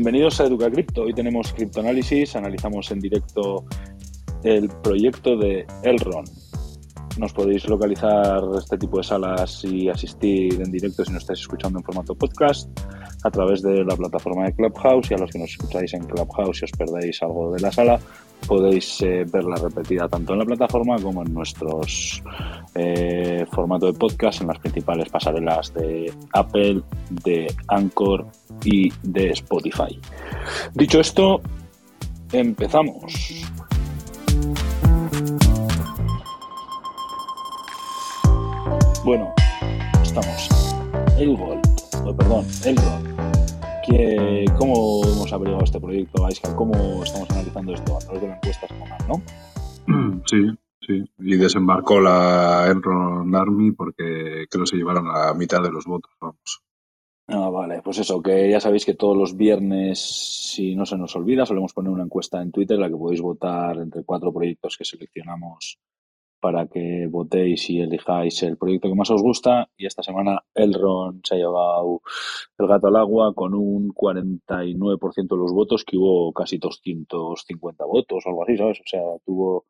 Bienvenidos a Educa Cripto. Hoy tenemos criptoanálisis, analizamos en directo el proyecto de Elron. Nos podéis localizar este tipo de salas y asistir en directo si nos estáis escuchando en formato podcast a través de la plataforma de Clubhouse y a los que nos escucháis en Clubhouse y os perdéis algo de la sala podéis eh, verla repetida tanto en la plataforma como en nuestros eh, formato de podcast en las principales pasarelas de Apple, de Anchor y de Spotify. Dicho esto, empezamos. Bueno, estamos. El Gold, oh, perdón, el Gold ¿Cómo hemos averiguado este proyecto, Aisha? ¿Cómo estamos analizando esto? A través de la encuesta ¿no? Sí, sí. Y desembarcó la Enron Army porque creo que se llevaron la mitad de los votos, vamos. Ah, vale, pues eso, que ya sabéis que todos los viernes, si no se nos olvida, solemos poner una encuesta en Twitter en la que podéis votar entre cuatro proyectos que seleccionamos para que votéis y elijáis el proyecto que más os gusta. Y esta semana Elron se ha llevado el gato al agua con un 49% de los votos, que hubo casi 250 votos o algo así, ¿sabes? O sea, tuvo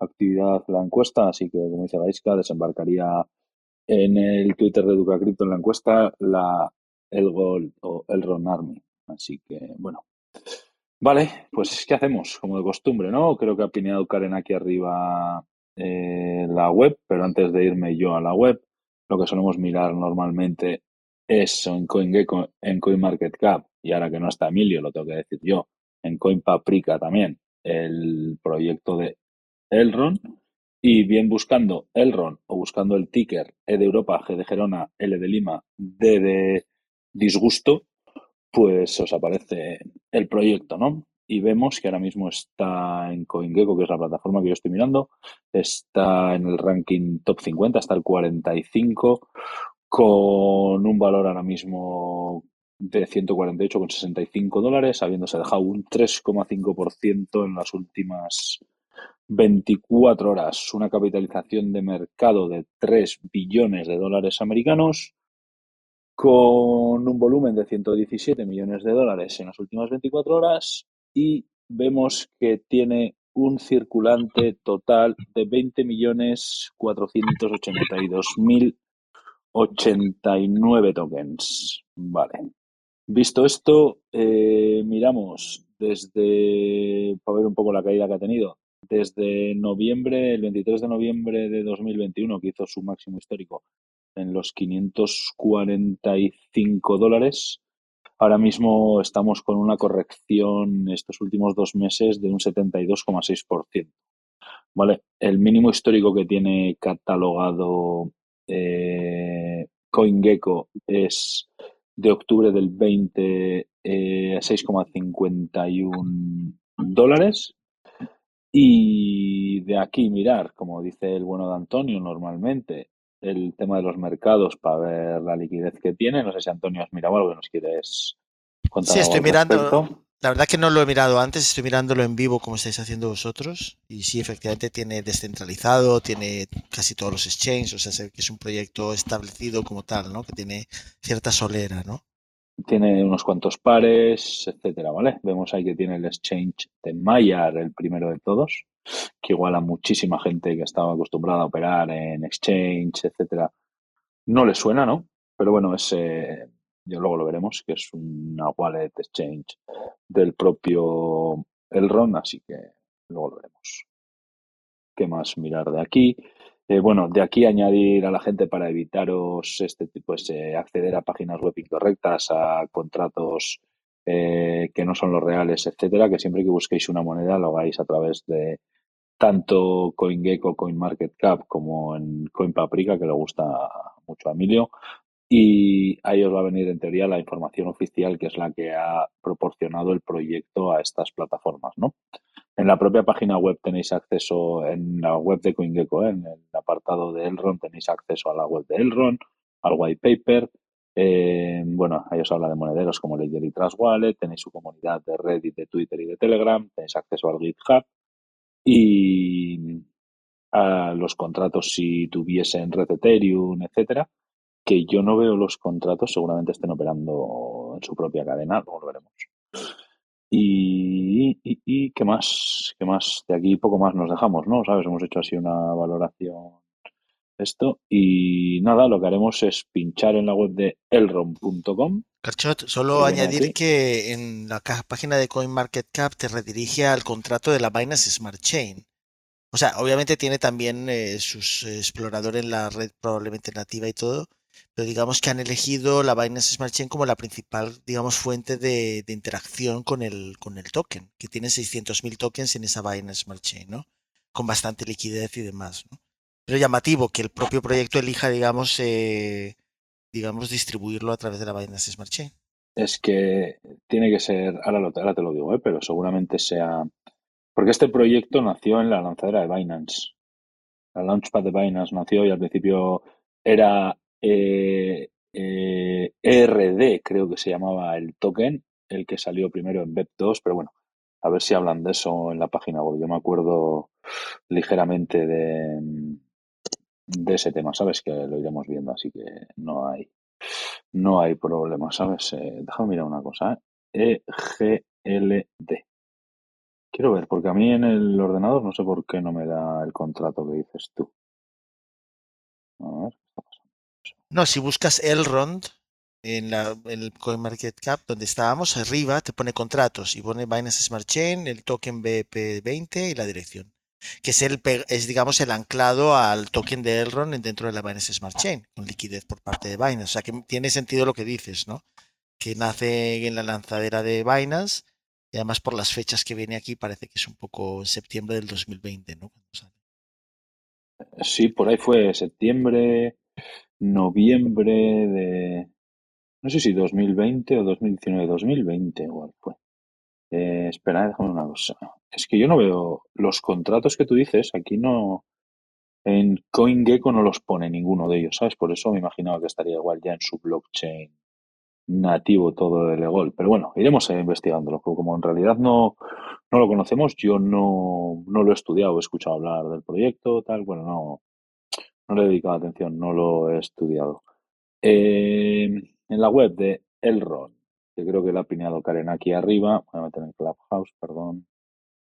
actividad la encuesta, así que, como dice Gaiska, desembarcaría en el Twitter de Educa Crypto en la encuesta la el Gold o Elron Army. Así que, bueno. Vale, pues ¿qué hacemos? Como de costumbre, ¿no? Creo que ha pineado Karen aquí arriba eh, la web, pero antes de irme yo a la web, lo que solemos mirar normalmente es en CoinGecko, en CoinMarketCap, y ahora que no está Emilio, lo tengo que decir yo, en CoinPaprika también, el proyecto de Elron, y bien buscando Elron o buscando el ticker E de Europa, G de Gerona, L de Lima, D de disgusto, pues os aparece el proyecto, ¿no? Y vemos que ahora mismo está en CoinGecko, que es la plataforma que yo estoy mirando, está en el ranking top 50, está el 45, con un valor ahora mismo de 148,65 dólares, habiéndose dejado un 3,5% en las últimas 24 horas, una capitalización de mercado de 3 billones de dólares americanos, con un volumen de 117 millones de dólares en las últimas 24 horas y vemos que tiene un circulante total de 20.482.089 tokens. Vale. Visto esto, eh, miramos desde, para ver un poco la caída que ha tenido, desde noviembre, el 23 de noviembre de 2021, que hizo su máximo histórico en los 545 dólares, Ahora mismo estamos con una corrección estos últimos dos meses de un 72,6%. ¿Vale? El mínimo histórico que tiene catalogado eh, CoinGecko es de octubre del 20 eh, a 6,51 dólares. Y de aquí mirar, como dice el bueno de Antonio normalmente, el tema de los mercados para ver la liquidez que tiene. No sé si Antonio has mirado algo que nos quieres contar. Sí, estoy mirando. La verdad que no lo he mirado antes, estoy mirándolo en vivo como estáis haciendo vosotros. Y sí, efectivamente tiene descentralizado, tiene casi todos los exchanges, o sea, que es un proyecto establecido como tal, ¿no? Que tiene cierta solera, ¿no? Tiene unos cuantos pares, etcétera, ¿vale? Vemos ahí que tiene el exchange de Mayar, el primero de todos que igual a muchísima gente que estaba acostumbrada a operar en exchange, etcétera, no le suena, ¿no? Pero bueno, ese, yo luego lo veremos, que es una wallet exchange del propio Elrond, así que luego lo veremos. ¿Qué más mirar de aquí? Eh, bueno, de aquí añadir a la gente para evitaros este tipo, acceder a páginas web incorrectas, a contratos eh, que no son los reales, etcétera, que siempre que busquéis una moneda lo hagáis a través de tanto CoinGecko, CoinMarketCap como en CoinPaprika, que le gusta mucho a Emilio. Y ahí os va a venir en teoría la información oficial, que es la que ha proporcionado el proyecto a estas plataformas, ¿no? En la propia página web tenéis acceso, en la web de CoinGecko, ¿eh? en el apartado de Elron, tenéis acceso a la web de Elron, al white paper. Eh, bueno, ahí os habla de monederos como Ledger y Trust Wallet, tenéis su comunidad de Reddit, de Twitter y de Telegram, tenéis acceso al GitHub y a los contratos si tuviesen Red Ethereum, etcétera, que yo no veo los contratos, seguramente estén operando en su propia cadena, luego lo veremos. Y, y, y, qué más, qué más, de aquí poco más nos dejamos, ¿no? ¿Sabes? Hemos hecho así una valoración esto y nada, lo que haremos es pinchar en la web de elrom.com. Carchot, solo añadir que en la página de CoinMarketCap te redirige al contrato de la Binance Smart Chain. O sea, obviamente tiene también eh, sus exploradores en la red probablemente nativa y todo, pero digamos que han elegido la Binance Smart Chain como la principal, digamos, fuente de, interacción con el, con el token, que tiene 600.000 tokens en esa Binance Smart Chain, ¿no? Con bastante liquidez y demás, ¿no? Pero llamativo que el propio proyecto elija, digamos, eh, digamos, distribuirlo a través de la Binance Smart Chain. Es que tiene que ser, ahora, lo, te lo digo, ¿eh? pero seguramente sea... Porque este proyecto nació en la lanzadera de Binance. La Launchpad de Binance nació y al principio era eh, eh, ERD, creo que se llamaba el token, el que salió primero en BEP2, pero bueno, a ver si hablan de eso en la página web. Yo me acuerdo ligeramente de, de ese tema, ¿sabes? Que lo iremos viendo, así que no hay, no hay problema, ¿sabes? Eh, déjame mirar una cosa, ¿eh? EGLD. Quiero ver, porque a mí en el ordenador no sé por qué no me da el contrato que dices tú. A ver. No, si buscas Elrond en, la, en el CoinMarketCap, donde estábamos, arriba te pone contratos y pone Binance Smart Chain, el token BP20 y la dirección. Que es, el, es, digamos, el anclado al token de Elrond dentro de la Binance Smart Chain, con liquidez por parte de Binance. O sea que tiene sentido lo que dices, ¿no? Que nace en la lanzadera de Binance y además por las fechas que viene aquí parece que es un poco en septiembre del 2020, ¿no? Sí, por ahí fue septiembre, noviembre de, no sé si 2020 o 2019, 2020 igual fue. Eh, espera, déjame una cosa. Es que yo no veo los contratos que tú dices, aquí no, en CoinGecko no los pone ninguno de ellos, ¿sabes? Por eso me imaginaba que estaría igual ya en su blockchain nativo todo de Legol. Pero bueno, iremos investigándolo. Como en realidad no, no lo conocemos, yo no, no lo he estudiado, he escuchado hablar del proyecto, tal. Bueno, no, no le he dedicado atención, no lo he estudiado. Eh, en la web de Elrond, que creo que la ha pineado Karen aquí arriba, voy a meter en Clubhouse, perdón.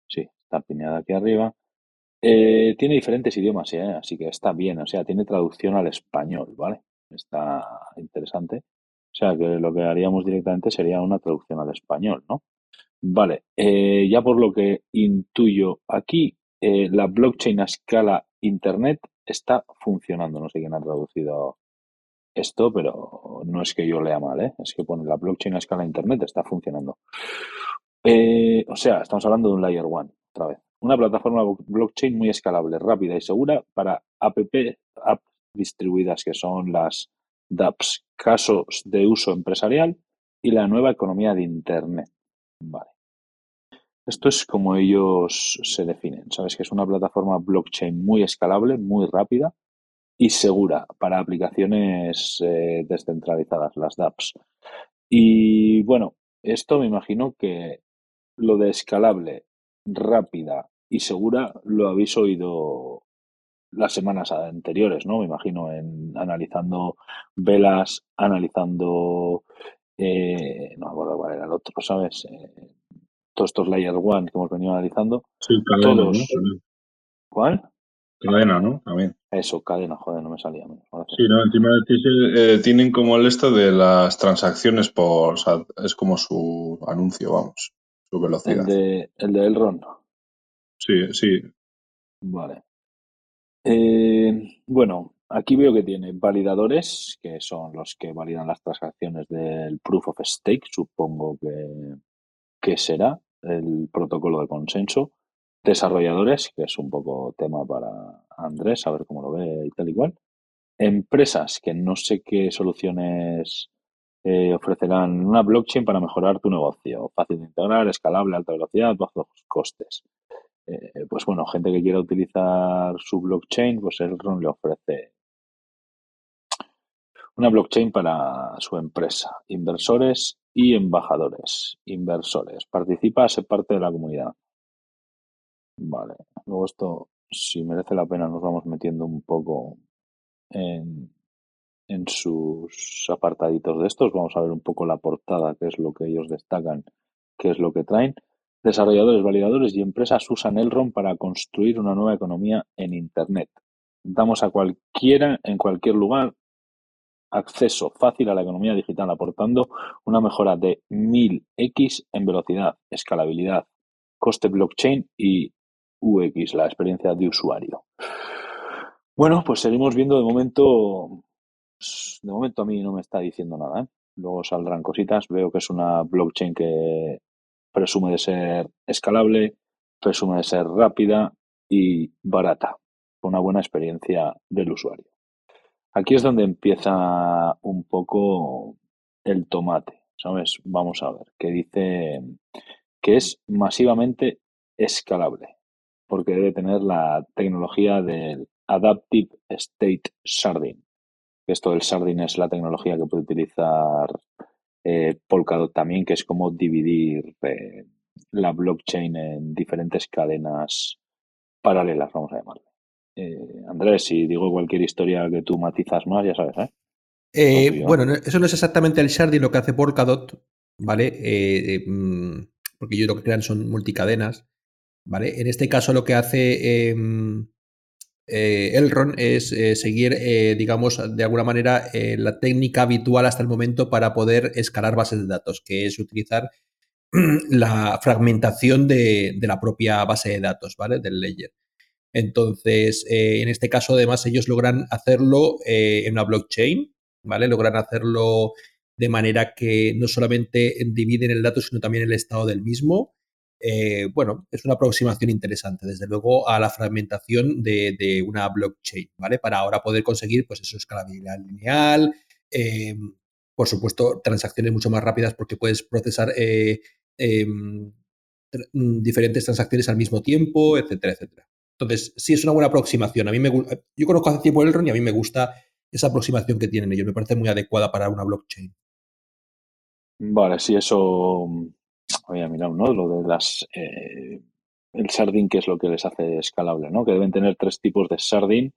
Sí, está pineada aquí arriba. Eh, tiene diferentes idiomas, ¿eh? así que está bien, o sea, tiene traducción al español, ¿vale? Está interesante. O sea, que lo que haríamos directamente sería una traducción al español, ¿no? Vale, eh, ya por lo que intuyo aquí, la blockchain a escala Internet está funcionando. No sé quién ha traducido esto, pero no es que yo lea mal, ¿eh? es que pone la blockchain a escala Internet está funcionando. Eh, o sea, estamos hablando de un Layer One, otra vez. Una plataforma blockchain muy escalable, rápida y segura para app, apps distribuidas, que son las dApps, casos de uso empresarial y la nueva economía de Internet. Vale. Esto es como ellos se definen. Sabes que es una plataforma blockchain muy escalable, muy rápida y segura para aplicaciones eh, descentralizadas, las dApps. Y bueno, esto me imagino que lo de escalable, rápida y segura lo habéis oído las semanas anteriores, ¿no? Me imagino, en analizando velas, analizando, eh, no me acuerdo cuál era el otro, ¿sabes? Eh, todos estos Layer One que hemos venido analizando. Sí, cadena, todos. ¿no? ¿Cuál? Cadena, ¿no? También. Eso, cadena, joder, no me salía. Sí, no, encima de ti eh, tienen como el esto de las transacciones por, o sea, es como su anuncio, vamos, su velocidad. El de, el de Elrond. Sí, sí. Vale. Eh, bueno, aquí veo que tiene validadores, que son los que validan las transacciones del Proof of Stake, supongo que, que será el protocolo de consenso. Desarrolladores, que es un poco tema para Andrés, a ver cómo lo ve y tal y cual. Empresas, que no sé qué soluciones eh, ofrecerán una blockchain para mejorar tu negocio. Fácil de integrar, escalable, alta velocidad, bajos costes. Eh, pues bueno, gente que quiera utilizar su blockchain, pues Elrond le ofrece una blockchain para su empresa. Inversores y embajadores. Inversores. Participa, se parte de la comunidad. Vale. Luego esto, si merece la pena, nos vamos metiendo un poco en, en sus apartaditos de estos. Vamos a ver un poco la portada, que es lo que ellos destacan qué es lo que traen. Desarrolladores, validadores y empresas usan Elrond para construir una nueva economía en Internet. Damos a cualquiera, en cualquier lugar, acceso fácil a la economía digital, aportando una mejora de 1000x en velocidad, escalabilidad, coste blockchain y UX, la experiencia de usuario. Bueno, pues seguimos viendo de momento, de momento a mí no me está diciendo nada. ¿eh? Luego saldrán cositas. Veo que es una blockchain que presume de ser escalable, presume de ser rápida y barata, con una buena experiencia del usuario. Aquí es donde empieza un poco el tomate, ¿sabes? Vamos a ver, que dice que es masivamente escalable, porque debe tener la tecnología del Adaptive State Sharding. Esto del sharding es la tecnología que puede utilizar eh, Polkadot también, que es como dividir eh, la blockchain en diferentes cadenas paralelas, vamos a llamarle. Eh, Andrés, si digo cualquier historia que tú matizas más, ya sabes, ¿eh? eh bueno, eso no es exactamente el sharding lo que hace Polkadot, ¿vale? Mm, porque yo lo que crean son multicadenas, ¿vale? En este caso lo que hace em, Elrond es seguir, digamos, de alguna manera la técnica habitual hasta el momento para poder escalar bases de datos, que es utilizar la fragmentación de, de, la propia base de datos, ¿vale? Del ledger. Entonces, eh, en este caso, además, ellos logran hacerlo eh, en una blockchain, ¿vale? Logran hacerlo de manera que no solamente dividen el dato, sino también el estado del mismo. Eh, bueno, es una aproximación interesante, desde luego, a la fragmentación de, una blockchain, ¿vale? Para ahora poder conseguir, pues, eso, escalabilidad lineal, por supuesto, transacciones mucho más rápidas porque puedes procesar em, diferentes transacciones al mismo tiempo, etcétera, etcétera. Entonces, sí es una buena aproximación. A mí me yo conozco hace tiempo el RON y a mí me gusta esa aproximación que tienen ellos. Me parece muy adecuada para una blockchain. Vale, sí, eso había mirado, ¿no? Lo de las eh, el sardin, que es lo que les hace escalable, ¿no? Que deben tener tres tipos de sardin.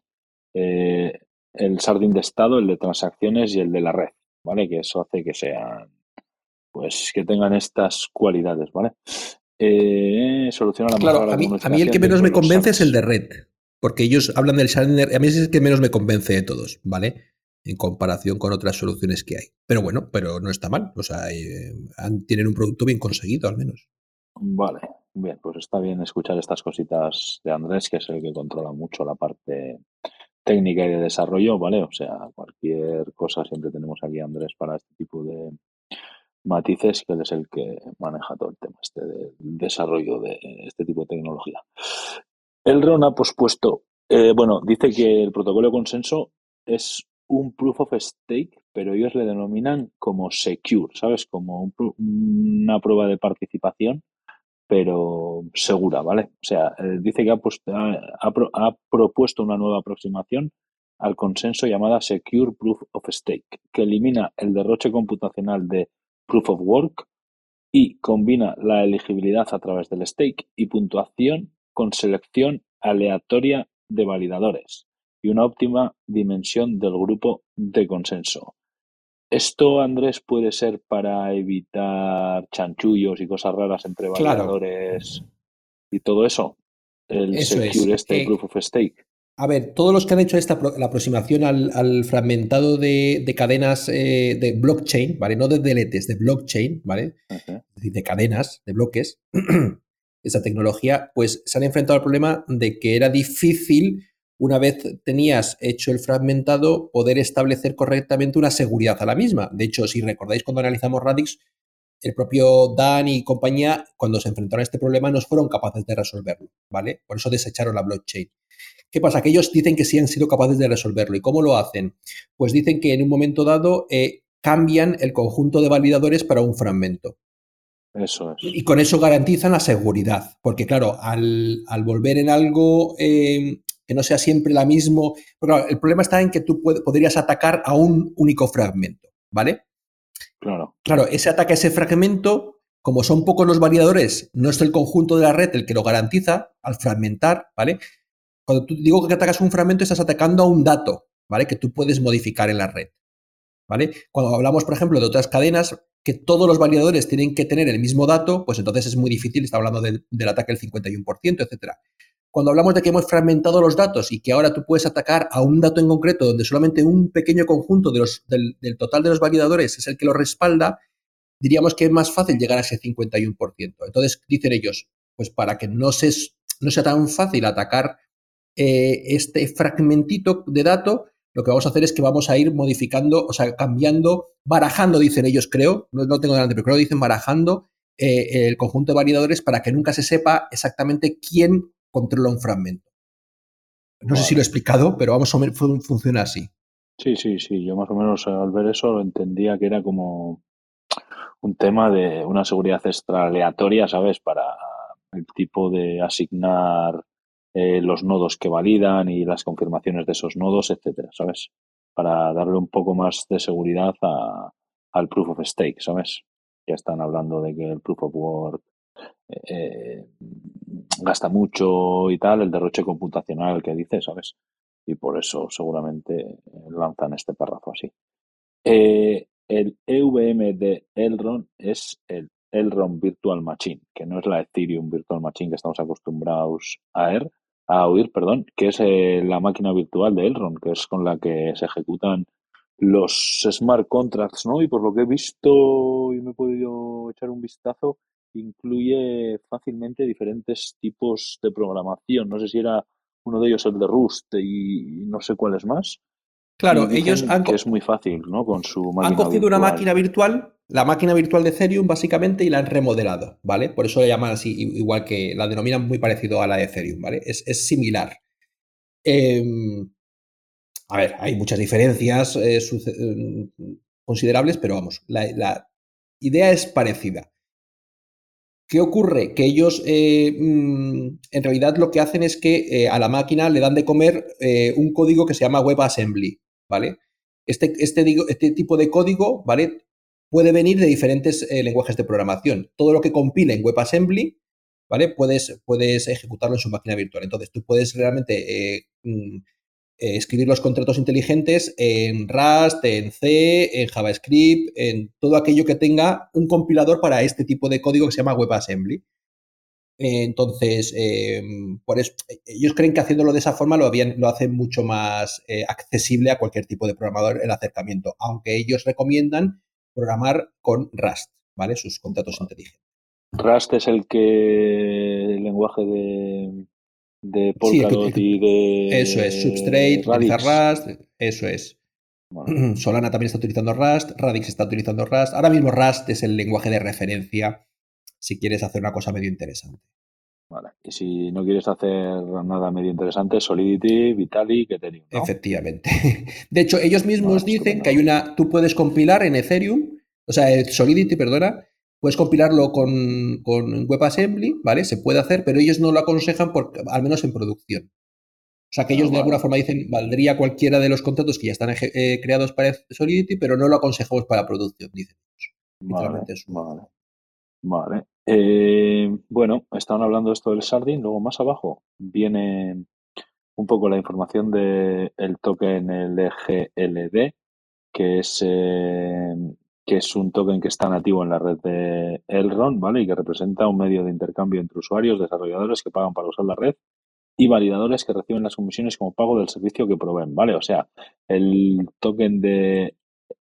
Eh, el sardin de estado, el de transacciones y el de la red, ¿vale? Que eso hace que sean, pues, que tengan estas cualidades, ¿vale? Eh, soluciona la claro, a mí, a mí el que menos me convence es el de red, porque ellos hablan del sharding, a mí es el que menos me convence de todos, ¿vale? En comparación con otras soluciones que hay. Pero bueno, pero no está mal, o sea, eh, tienen un producto bien conseguido al menos. Vale, bien, pues está bien escuchar estas cositas de Andrés, que es el que controla mucho la parte técnica y de desarrollo, ¿vale? O sea, cualquier cosa siempre tenemos aquí a Andrés para este tipo de, matices, que él es el que maneja todo el tema este desarrollo de este tipo de tecnología. El RON ha pospuesto, eh, bueno, dice que el protocolo de consenso es un proof of stake, pero ellos le denominan como secure, ¿sabes? Como una prueba de participación, pero segura, ¿vale? O sea, eh, dice que ha propuesto una nueva aproximación al consenso llamada Secure Proof of Stake, que elimina el derroche computacional de Proof of Work y combina la elegibilidad a través del stake y puntuación con selección aleatoria de validadores y una óptima dimensión del grupo de consenso. ¿Esto, Andrés, puede ser para evitar chanchullos y cosas raras entre validadores y todo eso? El secure este eh, proof of stake. A ver, todos los que han hecho esta la aproximación al, fragmentado de, cadenas eh, de blockchain, ¿vale? No de deletes, de blockchain, ¿vale? Es decir, de cadenas, de bloques, esa tecnología, pues se han enfrentado al problema de que era difícil, una vez tenías hecho el fragmentado, poder establecer correctamente una seguridad a la misma. De hecho, si recordáis cuando analizamos Radix, el propio Dan y compañía, cuando se enfrentaron a este problema, no fueron capaces de resolverlo, ¿vale? Por eso desecharon la blockchain. ¿Qué pasa? Que ellos dicen que sí han sido capaces de resolverlo. ¿Y cómo lo hacen? Pues dicen que en un momento dado eh, cambian el conjunto de validadores para un fragmento. Eso es. Y con eso garantizan la seguridad. Porque, claro, al, volver en algo eh, que no sea siempre la mismo. el problema está en que tú podrías atacar a un único fragmento, ¿vale? Claro. Claro, ese ataque a ese fragmento, como son pocos los validadores, no es el conjunto de la red el que lo garantiza al fragmentar, ¿vale? Cuando tú digo que atacas un fragmento, estás atacando a un dato, ¿vale? Que tú puedes modificar en la red, ¿vale? Cuando hablamos, por ejemplo, de otras cadenas, que todos los validadores tienen que tener el mismo dato, pues entonces es muy difícil, está hablando del, ataque del 51%, etcétera. Cuando hablamos de que hemos fragmentado los datos y que ahora tú puedes atacar a un dato en concreto donde solamente un pequeño conjunto de los, del, total de los validadores es el que lo respalda, diríamos que es más fácil llegar a ese 51%. Entonces dicen ellos, pues para que no, se, no sea tan fácil atacar eh, este fragmentito de dato, lo que vamos a hacer es que vamos a ir modificando, o sea, cambiando, barajando, dicen ellos, creo, no, lo tengo delante, pero creo que dicen barajando eh, el conjunto de validadores para que nunca se sepa exactamente quién controla un fragmento. No sé si lo he explicado, pero vamos a ver, funciona así. Sí, sí, sí. Yo más o menos al ver eso lo entendía que era como un tema de una seguridad extra aleatoria, ¿sabes? Para el tipo de asignar eh, los nodos que validan y las confirmaciones de esos nodos, etcétera, ¿sabes? Para darle un poco más de seguridad a, al proof of stake, ¿sabes? Ya están hablando de que el proof of work eh, gasta mucho y tal, el derroche computacional que dice, ¿sabes? Y por eso seguramente lanzan este párrafo así. Eh, el EVM de Elrond es el Elrond Virtual Machine, que no es la Ethereum Virtual Machine que estamos acostumbrados a ver, a oír, perdón, que es eh, la máquina virtual de Elrond, que es con la que se ejecutan los smart contracts, ¿no? Y por lo que he visto y me he podido echar un vistazo, incluye fácilmente diferentes tipos de programación. No sé si era uno de ellos el de Rust y no sé cuál es más. Claro, ellos han que es muy fácil, ¿no? Con su máquina Han cogido una máquina virtual, la máquina virtual de Ethereum básicamente y la han remodelado, ¿vale? Por eso la llaman así, igual que la denominan muy parecido a la de Ethereum, ¿vale? Es, similar. Em, a ver, hay muchas diferencias eh, em, considerables, pero vamos, la, idea es parecida. ¿Qué ocurre? Que ellos eh, mm, en realidad lo que hacen es que eh, a la máquina le dan de comer un código que se llama WebAssembly. ¿vale? Este, este, este tipo de código, ¿vale? Puede venir de diferentes eh, lenguajes de programación. Todo lo que compile en WebAssembly, ¿vale? Puedes, puedes ejecutarlo en su máquina virtual. Entonces, tú puedes realmente eh, mm, eh, escribir los contratos inteligentes en Rust, en C, en JavaScript, en todo aquello que tenga un compilador para este tipo de código que se llama WebAssembly. Entonces, em, eso, ellos creen que haciéndolo de esa forma lo, hacen mucho más accesible a cualquier tipo de programador el acercamiento, aunque ellos recomiendan programar con Rust, ¿vale? Sus contratos inteligentes. Rust es el que el lenguaje de, de Polkadot y de eso es Substrate, Rust, eso es. Solana también está utilizando Rust, Radix está utilizando Rust. Ahora mismo Rust es el lenguaje de referencia si quieres hacer una cosa medio interesante. Vale. Y si no quieres hacer nada medio interesante, Solidity, Vitalik, Ethereum. Efectivamente. De hecho, ellos mismos dicen que hay una. Tú puedes compilar en Ethereum, o sea, Solidity, perdona, puedes compilarlo con, con WebAssembly, ¿vale? Se puede hacer, pero ellos no lo aconsejan, por, al menos en producción. O sea, que ellos ah, de alguna forma dicen, valdría cualquiera de los contratos que ya están eh, creados para Solidity, pero no lo aconsejamos para producción, dicen ellos. vale. Vale. Eh, bueno, estaban hablando esto del Sardin, luego más abajo viene un poco la información del el token LGLD, que es, eh, que es un token que está nativo en la red de Elrond, ¿vale? Y que representa un medio de intercambio entre usuarios, desarrolladores que pagan para usar la red y validadores que reciben las comisiones como pago del servicio que proveen, ¿vale? O sea, el token de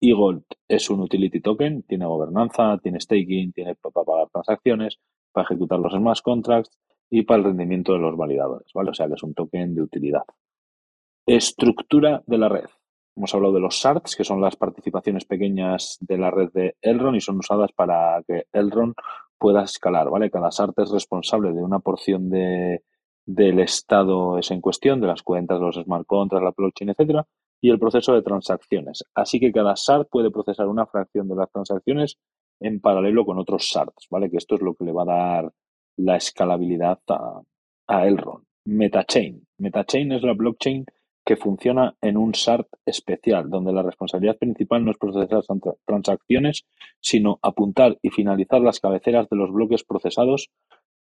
eGold es un utility token, tiene gobernanza, tiene staking, tiene para pagar transacciones, para ejecutar los smart contracts y para el rendimiento de los validadores, ¿vale? O sea que es un token de utilidad. Estructura de la red. Hemos hablado de los shards, que son las participaciones pequeñas de la red de Elrond y son usadas para que Elrond pueda escalar, ¿vale? Cada shard es responsable de una porción de, del estado es en cuestión, de las cuentas, los smart contracts, la blockchain, etcétera, y el proceso de transacciones. Así que cada SART puede procesar una fracción de las transacciones en paralelo con otros SARTs, ¿vale? Que esto es lo que le va a dar la escalabilidad a, a Elrond. Metachain. Metachain es la blockchain que funciona en un SART especial, donde la responsabilidad principal no es procesar transacciones, sino apuntar y finalizar las cabeceras de los bloques procesados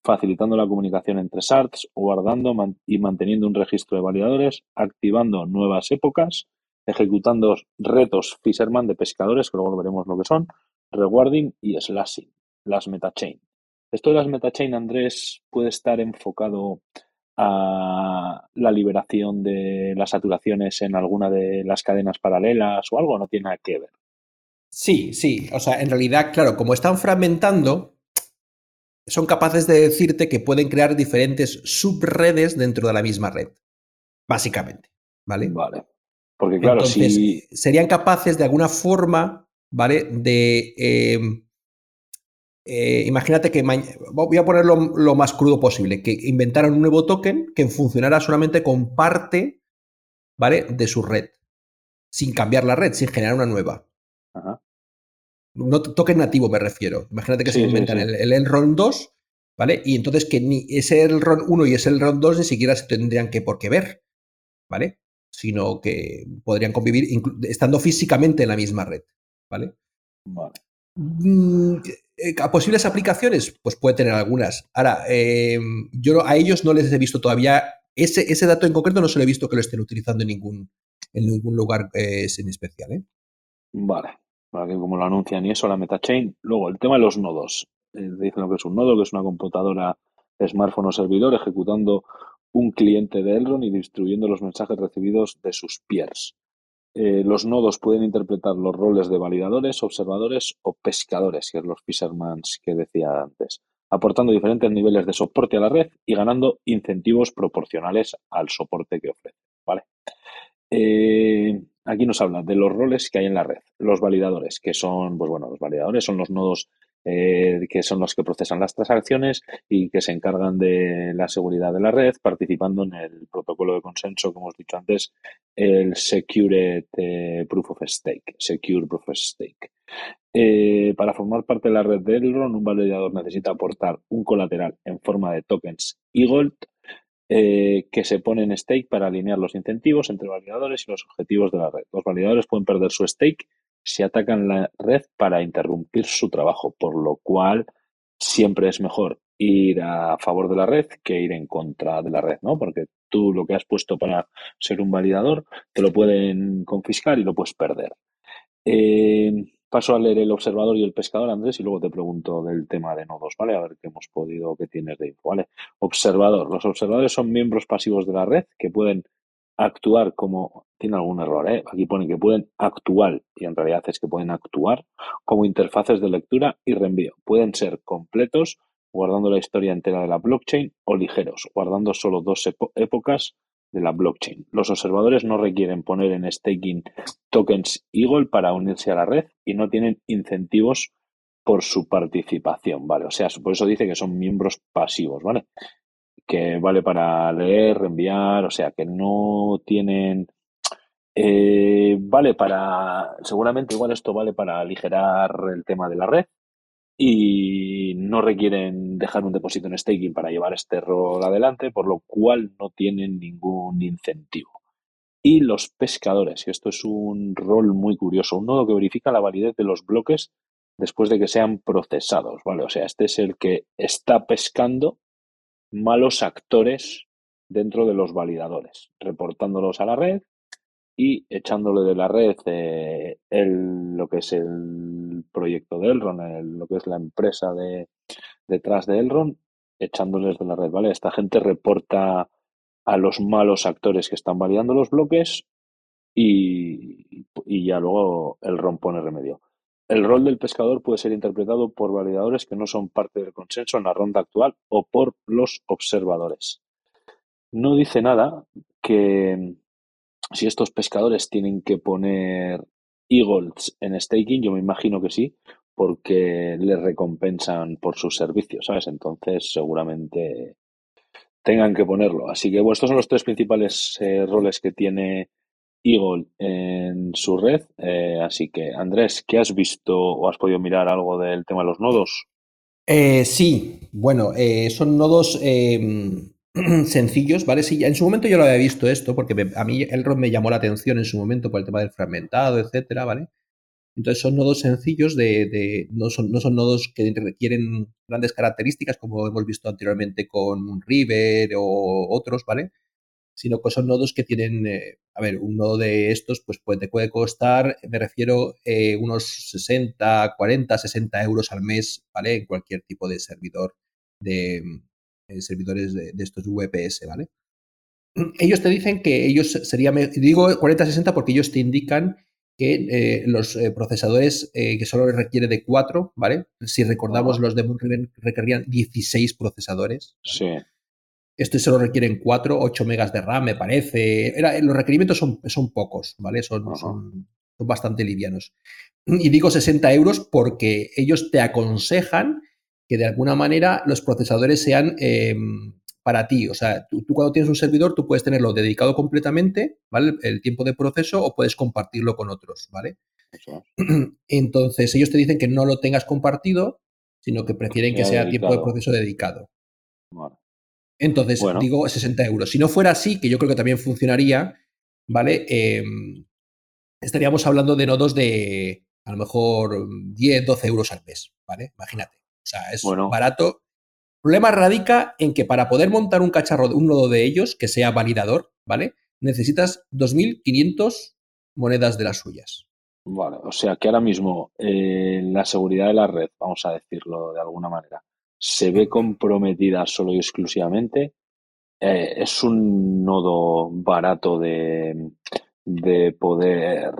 facilitando la comunicación entre SARTs, guardando y manteniendo un registro de validadores, activando nuevas épocas, ejecutando retos Fisherman de pescadores, que luego veremos lo que son, rewarding y slashing, las metachain. Esto de las metachain, Andrés, puede estar enfocado a la liberación de las saturaciones en alguna de las cadenas paralelas o algo, no tiene nada que ver. Sí, sí. O sea, en realidad, claro, como están fragmentando, son capaces de decirte que pueden crear diferentes subredes dentro de la misma red. Básicamente. ¿Vale? Vale. Porque claro, Entonces, si... serían capaces de alguna forma, ¿vale? De. eh, eh, imagínate que. Voy a ponerlo lo más crudo posible: que inventaran un nuevo token que funcionara solamente con parte, ¿vale? De su red. Sin cambiar la red, sin generar una nueva. Ajá. No to- token nativo me refiero. Imagínate que Sí, se inventan sí. el, el Enron 2, ¿vale? Y entonces que ni ese Enron 1 y ese Enron 2 ni siquiera se tendrían que por qué ver, ¿vale? Sino que podrían convivir estando físicamente en la misma red, ¿vale? Vale. Mm, eh, ¿A posibles aplicaciones? Pues puede tener algunas. Ahora, eh, yo a ellos no les he visto todavía, ese, ese dato en concreto no se lo he visto que lo estén utilizando en ningún, en ningún lugar eh, en especial, ¿eh? Vale. Como lo anuncian y eso, la metachain. Luego, el tema de los nodos. Eh, dicen lo que es un nodo, que es una computadora, smartphone o servidor ejecutando un cliente de Elrond y distribuyendo los mensajes recibidos de sus peers. Eh, los nodos pueden interpretar los roles de validadores, observadores o pescadores, que es los fishermans que decía antes, aportando diferentes niveles de soporte a la red y ganando incentivos proporcionales al soporte que ofrece. ¿vale? Eh, aquí nos habla de los roles que hay en la red. Los validadores, que son, pues bueno, los validadores son los nodos eh, que son los que procesan las transacciones y que se encargan de la seguridad de la red, participando en el protocolo de consenso, como hemos dicho antes, el Secured eh, Proof of Stake, Secure Proof of Stake. Eh, para formar parte de la red de Elrond, un validador necesita aportar un colateral en forma de tokens e-gold eh, que se pone en stake para alinear los incentivos entre validadores y los objetivos de la red. Los validadores pueden perder su stake si atacan la red para interrumpir su trabajo, por lo cual siempre es mejor ir a favor de la red que ir en contra de la red, ¿no? Porque tú lo que has puesto para ser un validador te lo pueden confiscar y lo puedes perder. Eh, paso a leer el observador y el pescador, Andrés, y luego te pregunto del tema de nodos, ¿vale? A ver qué hemos podido, qué tienes de info, ¿vale? Observador. Los observadores son miembros pasivos de la red que pueden actuar como, tiene algún error, ¿eh? Aquí pone que pueden actuar, y en realidad es que pueden actuar como interfaces de lectura y reenvío. Pueden ser completos, guardando la historia entera de la blockchain, o ligeros, guardando solo dos épocas de la blockchain. Los observadores no requieren poner en staking tokens Eagle para unirse a la red y no tienen incentivos por su participación, ¿vale? O sea, por eso dice que son miembros pasivos, ¿vale? Que vale para leer, reenviar, o sea, que no tienen... eh, vale para... Seguramente igual esto vale para aligerar el tema de la red y no requieren dejar un depósito en staking para llevar este rol adelante, por lo cual no tienen ningún incentivo. Y los pescadores, que esto es un rol muy curioso, un nodo que verifica la validez de los bloques después de que sean procesados, ¿vale? O sea, este es el que está pescando malos actores dentro de los validadores, reportándolos a la red y echándole de la red eh, el, lo que es el proyecto de Elrond, el- lo que es la empresa de, detrás de Elrond, echándoles de la red, ¿vale? Esta gente reporta a los malos actores que están validando los bloques y, y ya luego Elrond pone remedio. El rol del pescador puede ser interpretado por validadores que no son parte del consenso en la ronda actual o por los observadores. No dice nada que si estos pescadores tienen que poner eagles en staking, yo me imagino que sí, porque les recompensan por sus servicios, ¿sabes? Entonces seguramente tengan que ponerlo. Así que bueno, estos son los tres principales eh, roles que tiene Eagle en su red. Eh, así que Andrés, ¿qué has visto o has podido mirar algo del tema de los nodos? Eh, sí, bueno, eh, son nodos eh, sencillos, ¿vale? Sí, en su momento yo lo había visto esto, porque a mí el ROM me llamó la atención en su momento por el tema del fragmentado, etcétera, ¿vale? Entonces son nodos sencillos de, de- no, son, no son nodos que requieren grandes características como hemos visto anteriormente con River o otros, ¿vale? sino que son nodos que tienen, eh, a ver, un nodo de estos pues puede, puede costar, me refiero, eh, unos 60, 40, 60 euros al mes, ¿vale? En cualquier tipo de servidor de servidores de, de estos VPS, ¿vale? Ellos te dicen que ellos sería, digo 40-60 porque ellos te indican que eh, los eh, procesadores eh, que solo requiere de 4, ¿vale? Si recordamos, los de Moonriver requerían 16 procesadores. Sí. Este solo requieren 4, 8 megas de RAM, me parece. Era, los requerimientos son, son pocos, ¿vale? Son, son, son, bastante livianos. Y digo 60 euros porque ellos te aconsejan que de alguna manera los procesadores sean para ti. O sea, tú, tú, cuando tienes un servidor, tú puedes tenerlo dedicado completamente, ¿vale? El tiempo de proceso o puedes compartirlo con otros, ¿vale? Eso. Entonces, ellos te dicen que no lo tengas compartido, sino que prefieren que sea dedicado. tiempo de proceso dedicado. Vale. Entonces, bueno. digo 60 euros. Si no fuera así, que yo creo que también funcionaría, ¿vale? Eh, estaríamos hablando de nodos de a lo mejor 10, 12 euros al mes, ¿vale? Imagínate. O sea, es bueno. barato el problema radica en que para poder montar un cacharro, un nodo de ellos que sea validador, ¿vale? Necesitas 2.500 monedas de las suyas. Vale, o sea que ahora mismo eh, la seguridad de la red, vamos a decirlo de alguna manera, se ve comprometida solo y exclusivamente. Eh, es un nodo barato de, de poder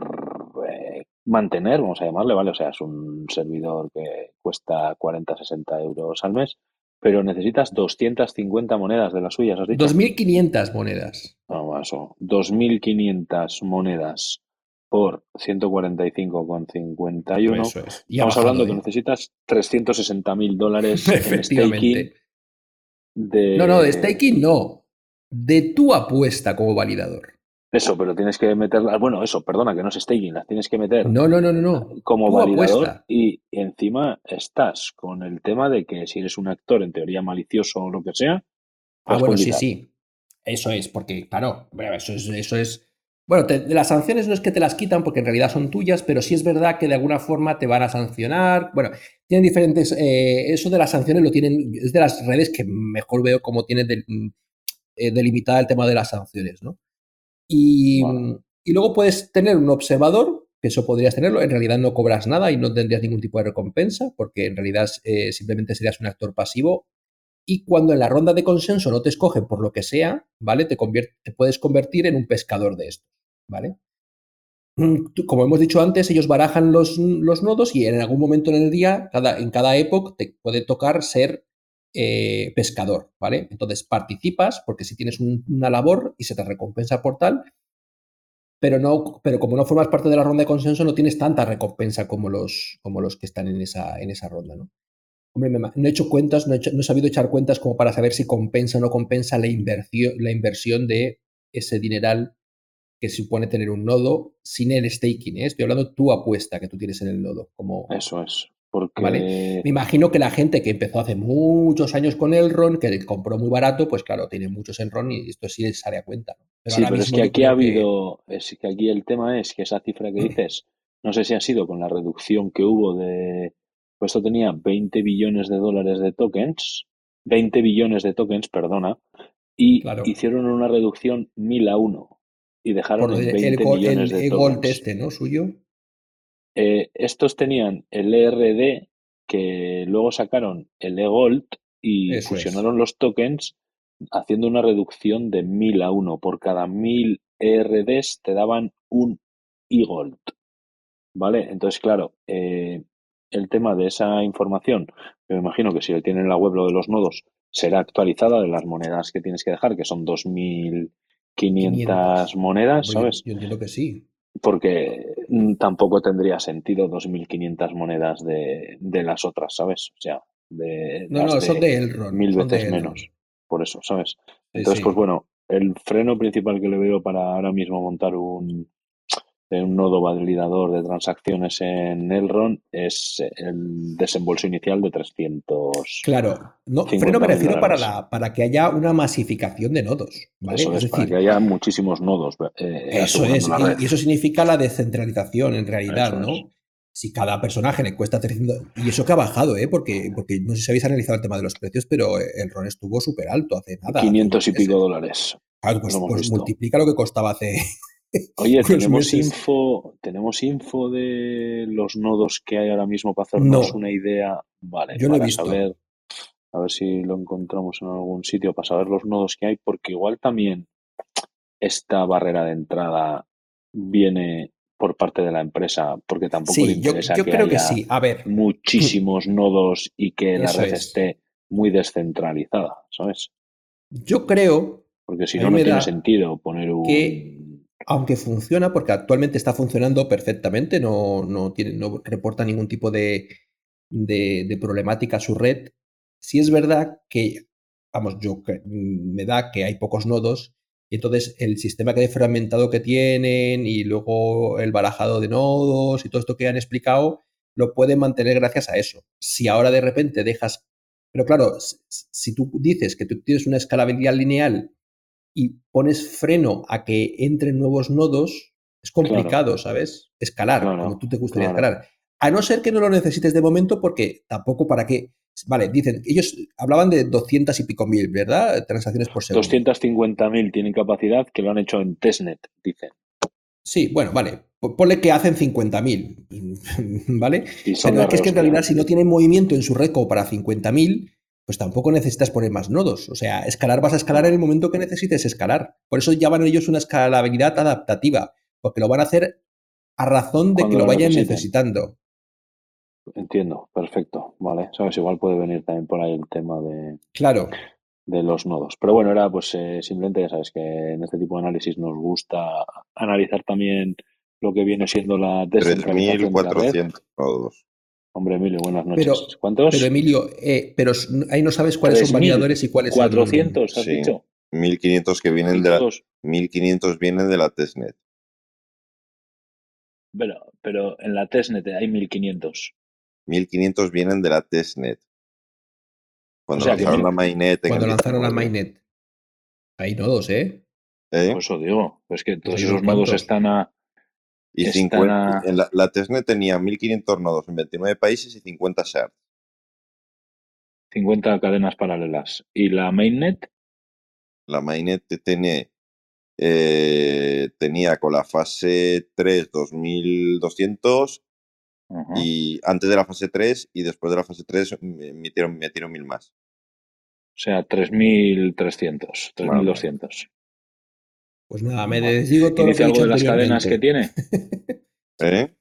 mantener, vamos a llamarle, ¿vale? O sea, es un servidor que cuesta 40, 60 euros al mes pero necesitas 250 monedas de las suyas, ¿has dicho? 2.500 monedas. No, eso. 2.500 monedas por 145,51. Eso es. Y Estamos hablando de que necesitas 360.000 dólares en staking. De... No, no, de staking no. De tu apuesta como validador. Eso, pero tienes que meterlas. Bueno, eso, perdona, que no es staking, las tienes que meter. No, no, no, no. no. Como tu validador. Apuesta. Y encima estás con el tema de que si eres un actor en teoría malicioso o lo que sea. Ah, bueno, sí, sí. Eso es, porque, claro, eso es. Eso es bueno, te, las sanciones no es que te las quitan porque en realidad son tuyas, pero sí es verdad que de alguna forma te van a sancionar. Bueno, tienen diferentes. Eh, eso de las sanciones lo tienen. Es de las redes que mejor veo cómo tiene del, eh, delimitada el tema de las sanciones, ¿no? Y, wow. y, luego puedes tener un observador, que eso podrías tenerlo, en realidad no cobras nada y no tendrías ningún tipo de recompensa, porque en realidad eh, simplemente serías un actor pasivo. Y cuando en la ronda de consenso no te escogen por lo que sea, ¿vale? Te, te puedes convertir en un pescador de estos, ¿vale? Mm, como hemos dicho antes, ellos barajan los, los, nodos y en algún momento en el día, cada, en cada época, te puede tocar ser eh, pescador, ¿vale? Entonces participas porque si tienes un, una labor y se te recompensa por tal, pero, no, pero como no formas parte de la ronda de consenso no tienes tanta recompensa como los, como los que están en esa, en esa ronda, ¿no? Hombre, no he hecho cuentas, no he, no he, sabido echar cuentas como para saber si compensa o no compensa la inversión, la inversión de ese dineral que supone tener un nodo sin el staking. ¿eh? Estoy hablando de tu apuesta que tú tienes en el nodo. Como, Eso es. Porque... ¿Vale? Me imagino que la gente que empezó hace muchos años con Elrond, que compró muy barato, pues claro, tiene muchos Elrond y esto sí les sale a cuenta. Pero sí, pero es que aquí ha habido, que... es que aquí el tema es que esa cifra que dices, no sé si ha sido con la reducción que hubo de, pues esto tenía 20 billones de dólares de tokens, 20 billones de tokens, perdona, y claro. hicieron una reducción 1000 a 1 y dejaron Por en 20 el, millones el, de el tokens. Gold este, ¿no? Suyo. Eh, estos tenían el ERD que luego sacaron el eGold y Eso fusionaron los tokens haciendo una reducción de 1000 a 1. Por cada 1000 ERDs te daban un eGold. ¿Vale? Entonces, claro, eh, el tema de esa información, me imagino que si lo tienen en la web lo de los nodos, será actualizada de las monedas que tienes que dejar, que son 2.500 monedas, ¿sabes? Yo entiendo que sí porque mm, tampoco tendría sentido 2.500 monedas de, de, las otras, ¿sabes? O sea, de, no, no, de son de Elrond. Mil veces menos. Por eso, ¿sabes? Entonces, sí, sí. pues bueno, el freno principal que le veo para ahora mismo montar un, un nodo validador de transacciones en Elrond es el desembolso inicial de 300. Claro, no, freno me refiero para, la, para que haya una masificación de nodos. ¿vale? Eso es, es decir, para que haya muchísimos nodos. Eh, eso es, y, y, eso significa la descentralización en realidad, eso ¿no? Es. Si cada personaje le cuesta 300. Y eso que ha bajado, ¿eh? Porque, porque no sé si habéis analizado el tema de los precios, pero el RON estuvo súper alto hace nada. 500 y pico dólares. Claro, pues, pues multiplica lo que costaba hace. Oye, tenemos info, tenemos info de los nodos que hay ahora mismo para hacernos No. una idea. Vale, Yo no he para visto. saber, a ver si lo encontramos en algún sitio para saber los nodos que hay, porque igual también esta barrera de entrada viene por parte de la empresa, porque tampoco le Sí, yo, interesa yo que creo que haya sí. A ver, muchísimos nodos y que la red es. esté muy descentralizada, ¿sabes? yo creo, Porque si no, no tiene da sentido poner un... que- aunque funciona, porque actualmente está funcionando perfectamente, no, no, reporta ningún tipo de, de, problemática a su red, sí es verdad que, vamos, yo que- me da que hay pocos nodos, y entonces el sistema que de fragmentado que tienen y luego el barajado de nodos y todo esto que han explicado, lo pueden mantener gracias a eso. Si ahora de repente dejas... Pero claro, si tú dices que tú tienes una escalabilidad lineal y pones freno a que entren nuevos nodos, es complicado, ¿sabes? Escalar, Claro, como tú te gustaría claro. escalar. A no ser que no lo necesites de momento, porque tampoco para qué. Vale, dicen, ellos hablaban de 200 y pico mil, ¿verdad? Transacciones por segundo. 250.000 tienen capacidad que lo han hecho en testnet, dicen. Sí, bueno, vale. Ponle que hacen 50.000, ¿vale? Pero es que, es que en realidad, si no tienen movimiento en su red como para 50.000, pues tampoco necesitas poner más nodos. O sea, escalar vas a escalar en el momento que necesites escalar. Por eso llaman ellos una escalabilidad adaptativa, porque lo van a hacer a razón de Cuando que lo lo vayan necesiten. necesitando. Entiendo, perfecto. Vale, sabes, igual puede venir también por ahí el tema de, Claro, de los nodos. Pero bueno, era pues eh, simplemente, ya sabes que en este tipo de análisis nos gusta analizar también lo que viene siendo la descentralización de la red. 3.400 nodos. Hombre, Emilio, buenas noches. Pero- ¿Cuántos? pero Emilio, eh, pero ahí no sabes cuáles son 3.000, validadores y cuáles son. 400, has Sí. dicho. 1.500 que vienen de la, Todos. 1.500 vienen de la testnet. Pero, pero en la testnet hay 1500. 1.500 vienen de la testnet. Cuando O sea, que lanzaron la mainnet Cuando lanzaron la 19, mainnet. Hay nodos, ¿eh? ¿eh? Por eso digo, pues que todos hay esos nodos están a. Y están 50, a- en la, la testnet tenía 1.500 nodos en 29 países y 50 shards. 50 cadenas paralelas. ¿Y la mainnet? La mainnet tiene, eh, tenía con la fase 3 2.200 Ajá. y antes de la fase 3 y después de la fase 3 me- metieron, metieron mil más. O sea, 3.300, 3.200. Pues nada, me Vale. desdigo ¿Y todo lo dice que he algo dicho de las cadenas que tiene? ¿Eh?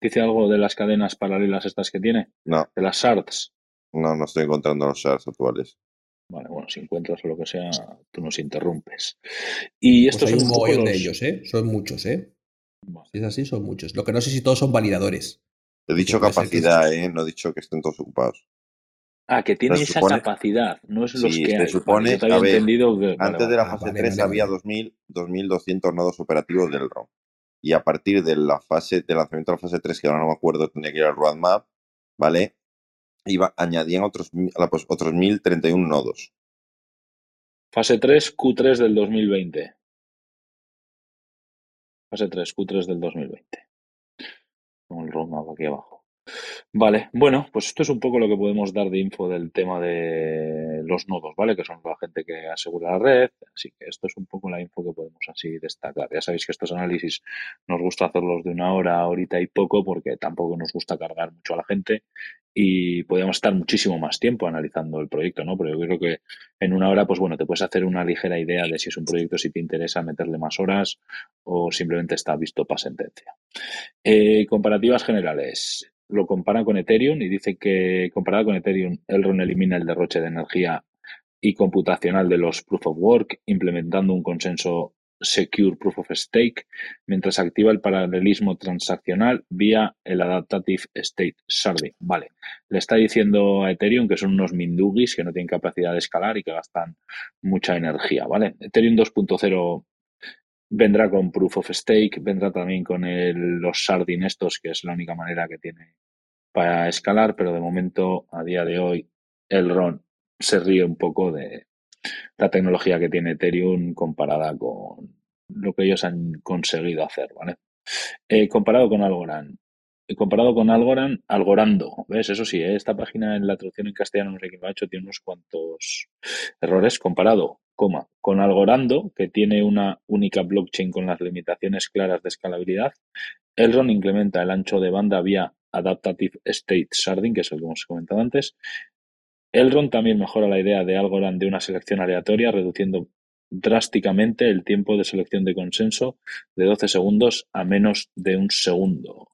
¿Dice algo de las cadenas paralelas estas que tiene? No, De las shards. no, no estoy encontrando los shards actuales. Vale, bueno, si encuentras o lo que sea, tú nos interrumpes. Y Pues estos hay son un mogollón de los- ellos, ¿eh? Son muchos, ¿eh? Vale. Si es así, son muchos. Lo que no sé si todos son validadores. He dicho que capacidad, ¿eh? No he dicho que estén todos ocupados. Ah, que tiene Se esa supone- capacidad, no es los Sí, que se hay. Supone- había ver, entendido que. Antes vale. de la Ah, fase vale, 3 vale, había vale. 2000, 2200 nodos operativos del ROM. Y a partir de la fase de lanzamiento de la fase 3, que ahora no me acuerdo, tenía que ir al roadmap, ¿vale? Iba, añadían otros, mi- a la- pues, otros 1031 nodos. Fase 3, Q3 del 2020. Fase 3, Q3 del 2020. Con el roadmap aquí abajo. Vale, bueno, pues esto es un poco lo que podemos dar de info del tema de los nodos, ¿vale? Que son la gente que asegura la red. Así que esto es un poco la info que podemos así destacar. Ya sabéis que estos análisis nos gusta hacerlos de una hora, horita y poco, porque tampoco nos gusta cargar mucho a la gente y podríamos estar muchísimo más tiempo analizando el proyecto, ¿no? Pero yo creo que en una hora, pues bueno, te puedes hacer una ligera idea de si es un proyecto, si te interesa meterle más horas o simplemente está visto para sentencia. Eh, comparativas generales. Lo compara con Ethereum y dice que comparado con Ethereum, Elrond elimina el derroche de energía y computacional de los Proof of Work, implementando un consenso Secure Proof of Stake, mientras activa el paralelismo transaccional vía el Adaptative State Sharding. Vale, le está diciendo a Ethereum que son unos mindugis que no tienen capacidad de escalar y que gastan mucha energía, ¿vale? Ethereum 2.0 vendrá con Proof of Stake, vendrá también con el, los Sharding estos, que es la única manera que tiene para escalar, pero de momento, a día de hoy, el RON se ríe un poco de la tecnología que tiene Ethereum comparada con lo que ellos han conseguido hacer, ¿vale? Eh, comparado con Algorand. Eh, Comparado con Algorand, Algorando, ¿ves? Eso sí, ¿eh? esta página en la traducción en castellano, no sé quién ha hecho, tiene unos cuantos errores. Comparado con Algorando, que tiene una única blockchain con las limitaciones claras de escalabilidad, Elrond implementa el ancho de banda vía Adaptative State Sharding, que es el que hemos comentado antes. Elrond también mejora la idea de Algorand de una selección aleatoria, reduciendo drásticamente el tiempo de selección de consenso de 12 segundos a menos de un segundo.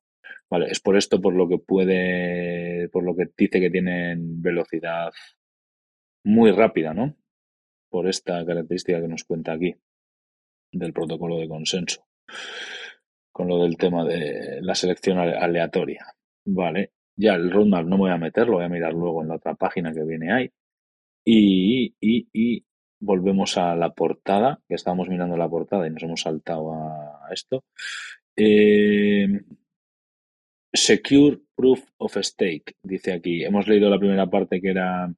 Vale, es por esto por lo que puede, por lo que dice que tienen velocidad muy rápida, ¿no? Por esta característica que nos cuenta aquí del protocolo de consenso, con lo del tema de la selección aleatoria. Vale, ya el roadmap no voy a meter, lo voy a mirar luego en la otra página que viene ahí. Y, y, y volvemos a la portada, que estábamos mirando la portada y nos hemos saltado a esto. Eh, Secure Proof of Stake, dice aquí. Hemos leído la primera parte que era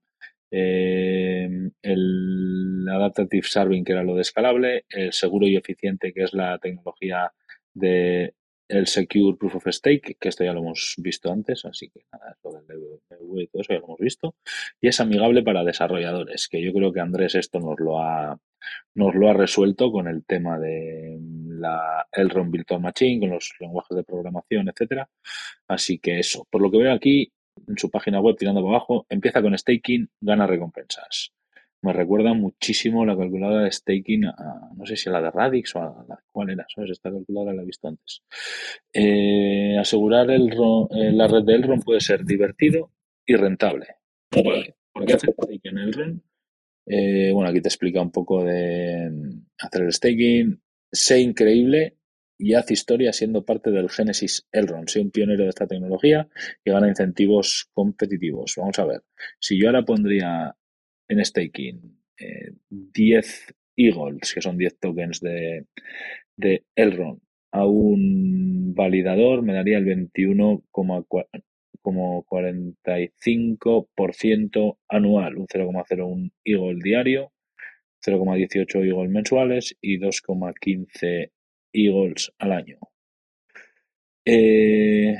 eh, el Adaptative Serving, que era lo de escalable, el seguro y eficiente, que es la tecnología de el Secure Proof of Stake, que esto ya lo hemos visto antes, así que nada, lo del y todo eso ya lo hemos visto. Y es amigable para desarrolladores, que yo creo que Andrés esto nos lo ha, nos lo ha resuelto con el tema de la Elrond Virtual Machine, con los lenguajes de programación, etcétera. Así que eso, por lo que veo aquí, en su página web tirando para abajo, empieza con staking, gana recompensas me recuerda muchísimo la calculadora de staking, a, no sé si a la de Radix o a la cuál era, ¿sabes? Esta calculadora la he visto antes. Eh, asegurar el eh, la red de Elrond puede ser divertido y rentable. ¿Por qué hacer staking en Elrond? Eh, bueno, aquí te explica un poco de mm, hacer el staking. Sé increíble y haz historia siendo parte del Genesis Elrond. Sé un pionero de esta tecnología y gana incentivos competitivos. Vamos a ver. Si yo ahora pondría en staking 10 eh, Eagles, que son 10 tokens de, de Elrond, a un validador, me daría el 21,45% anual, un 0,01 Eagle diario, 0,18 Eagles mensuales y 2,15 Eagles al año. Eh,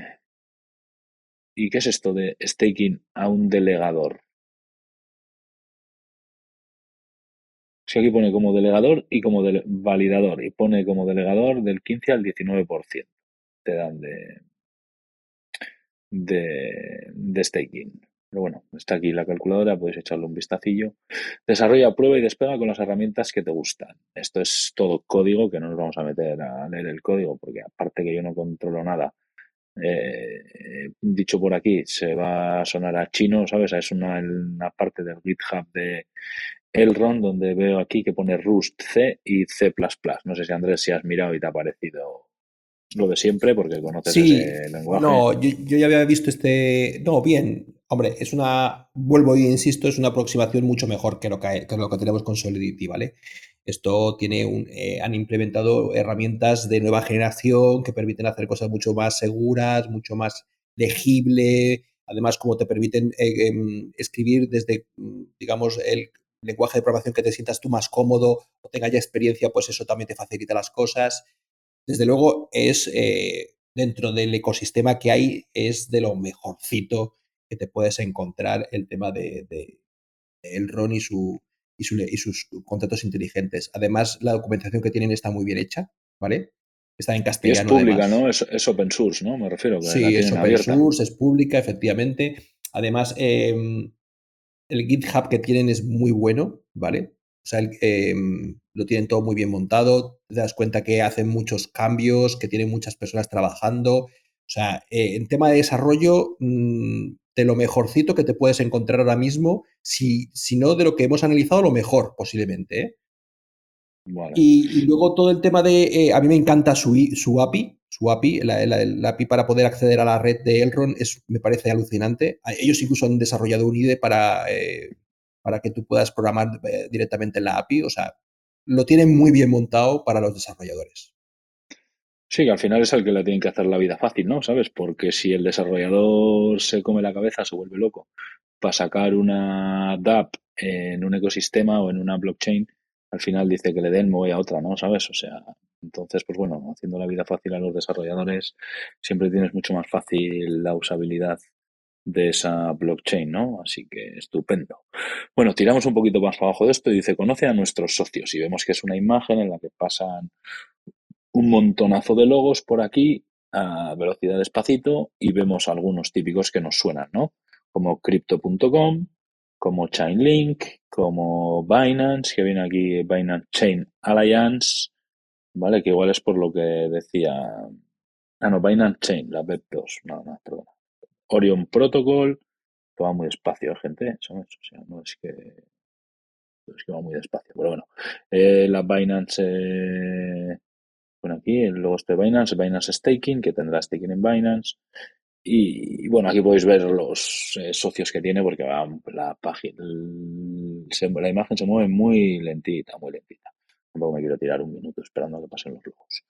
¿Y qué es esto de staking a un delegador? Si aquí pone como delegador y como validador, y pone como delegador del 15 al 19% te dan de, de, staking. Pero bueno, está aquí la calculadora, puedes echarle un vistacillo. Desarrolla, prueba y despega con las herramientas que te gustan. Esto es todo código, que no nos vamos a meter a leer el código, porque aparte que yo no controlo nada, eh, dicho por aquí, se va a sonar a chino, ¿sabes? Es una, una parte del GitHub de Elrond, donde veo aquí que pone Rust C y C++. No sé si Andrés, si has mirado y te ha parecido lo de siempre, porque conoces ese lenguaje. No, yo, ya había visto este. No, bien. Hombre, es una. Vuelvo y insisto, es una aproximación mucho mejor que lo que, tenemos con Solidity, ¿vale? Esto tiene un, eh, han implementado herramientas de nueva generación que permiten hacer cosas mucho más seguras, mucho más legible. Además, como te permiten eh, em, escribir desde, digamos, el lenguaje de programación que te sientas tú más cómodo o tenga ya experiencia, pues eso también te facilita las cosas. Desde luego es, eh, dentro del ecosistema que hay, es de lo mejorcito que te puedes encontrar el tema de, de, el RON y, su, y, sus contratos inteligentes. Además, la documentación que tienen está muy bien hecha, ¿vale? Está en castellano. es pública, ¿no? Es, open source, ¿no? Me refiero. Que sí, es open source, es pública, efectivamente. Además, em, el GitHub que tienen es muy bueno, ¿vale? O sea, em, lo tienen todo muy bien montado, te das cuenta que hacen muchos cambios, que tienen muchas personas trabajando. O sea, eh, en tema de desarrollo, mm, de lo mejorcito que te puedes encontrar ahora mismo, si, si no de lo que hemos analizado, lo mejor posiblemente. ¿eh? Y, luego todo el tema de, eh, a mí me encanta su, su API, su API, la, API para poder acceder a la red de Elrond es, me parece alucinante. Ellos incluso han desarrollado un IDE para, eh, para que tú puedas programar directamente en la API, o sea, lo tienen muy bien montado para los desarrolladores. Sí, que al final es el que le tienen que hacer la vida fácil, ¿no? ¿Sabes? Porque si el desarrollador se come la cabeza, se vuelve loco para sacar una DAP en un ecosistema o en una blockchain, al final dice que le den, me voy a otra, ¿no? ¿Sabes? O sea, entonces, pues bueno, haciendo la vida fácil a los desarrolladores, siempre tienes mucho más fácil la usabilidad de esa blockchain, ¿no? Así que estupendo. Bueno, tiramos un poquito más abajo de esto y dice, conoce a nuestros socios y vemos que es una imagen en la que pasan un montonazo de logos por aquí a velocidad despacito y vemos algunos típicos que nos suenan, ¿no? Como crypto.com, como Chainlink, como Binance, que viene aquí Binance Chain Alliance, ¿vale? Que igual es por lo que decía... Ah, no, Binance Chain, la BEP2, no, no, perdón. Orion Protocol, que va muy despacio, gente, ¿sabes? O sea, no es que... Es que va muy despacio, pero bueno. Eh, la Binance... Eh, bueno, aquí luego este Binance, Binance Staking, que tendrá staking en Binance. Y, bueno, aquí podéis ver los eh, socios que tiene porque la página, la imagen se mueve muy lentita, muy lentita. Tampoco me quiero tirar un minuto esperando a que pasen los logos.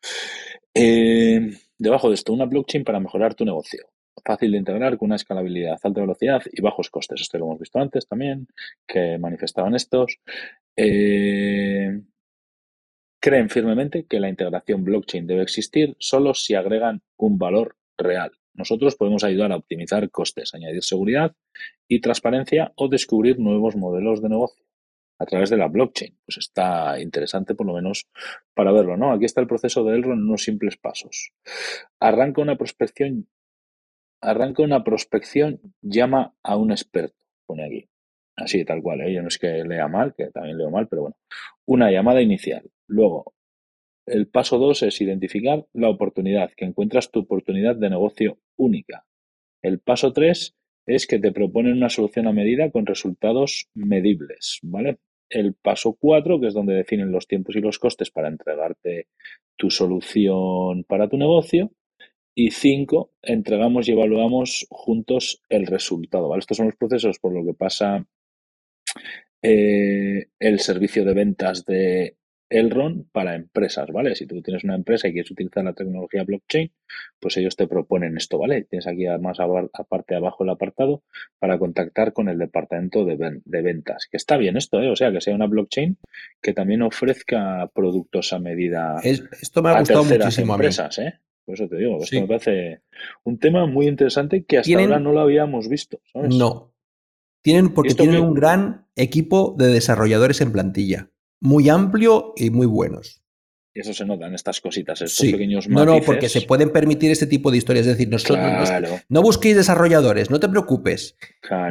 Eh, debajo de esto, una blockchain para mejorar tu negocio. Fácil de integrar con una escalabilidad, alta velocidad y bajos costes. Esto lo hemos visto antes también, que manifestaban estos. Eh, creen firmemente que la integración blockchain debe existir solo si agregan un valor real. Nosotros podemos ayudar a optimizar costes, añadir seguridad y transparencia o descubrir nuevos modelos de negocio a través de la blockchain. Pues está interesante por lo menos para verlo, ¿no? Aquí está el proceso de Elrond en unos simples pasos. Arranca una prospección, arranca una prospección, llama a un experto, pone aquí. Así, tal cual, ¿eh? yo no es que lea mal, que también leo mal, pero bueno. Una llamada inicial. Luego, el paso dos es identificar la oportunidad, que encuentras tu oportunidad de negocio única. El paso tres es que te proponen una solución a medida con resultados medibles, ¿vale? El paso cuatro, que es donde definen los tiempos y los costes para entregarte tu solución para tu negocio. Y cinco, entregamos y evaluamos juntos el resultado, ¿vale? Estos son los procesos por lo que pasa eh, el servicio de ventas de Elrond para empresas, ¿vale? Si tú tienes una empresa y quieres utilizar la tecnología blockchain, pues ellos te proponen esto, ¿vale? Tienes aquí además aparte abajo el apartado para contactar con el departamento de, ventas, que está bien esto, ¿eh? O sea, que sea una blockchain que también ofrezca productos a medida esto me ha gustado muchísimo empresas, ¿eh? Por eso te digo, esto me parece un tema muy interesante que hasta ahora no lo habíamos visto, ¿sabes? No, tienen, porque tienen un gran equipo de desarrolladores en plantilla. Muy amplio y muy buenos. Y eso se nota en estas cositas, estos pequeños matices. No, no, porque se pueden permitir este tipo de historias. Es decir, nosotros no busquéis desarrolladores, no te preocupes.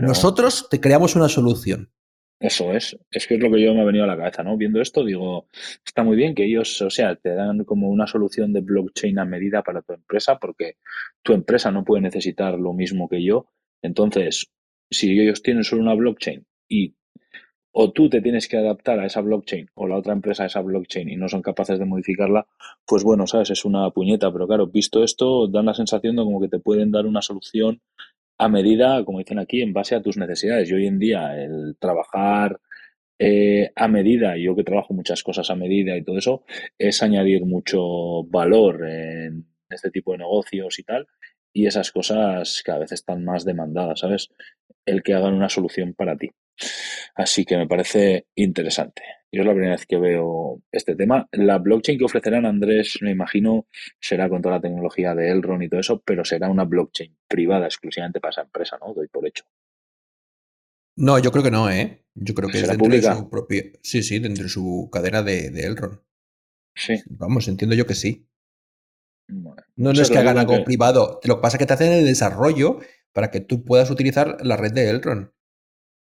Nosotros te creamos una solución. Eso es, es que es lo que yo me ha venido a la cabeza, ¿no? Viendo esto, digo, está muy bien que ellos, o sea, te dan como una solución de blockchain a medida para tu empresa, porque tu empresa no puede necesitar lo mismo que yo. Entonces, si ellos tienen solo una blockchain y o tú te tienes que adaptar a esa blockchain o la otra empresa a esa blockchain y no son capaces de modificarla, pues bueno, sabes, es una puñeta, pero claro, visto esto, dan la sensación de como que te pueden dar una solución a medida, como dicen aquí, en base a tus necesidades. Y hoy en día el trabajar eh, a medida, yo que trabajo muchas cosas a medida y todo eso, es añadir mucho valor en este tipo de negocios y tal, y esas cosas cada vez están más demandadas, ¿sabes? El que hagan una solución para ti. Así que me parece interesante. Yo es la primera vez que veo este tema. La blockchain que ofrecerán Andrés, me imagino, será con toda la tecnología de Elrond y todo eso, pero será una blockchain privada exclusivamente para esa empresa, ¿no? Doy por hecho. No, yo creo que no, ¿eh? Yo creo que es dentro de su propia. Sí, sí, dentro de su cadena de, de Elrond. Sí. Vamos, entiendo yo que sí no, es que hagan algo privado. Lo que pasa es que te hacen el desarrollo para que tú puedas utilizar la red de Elrond.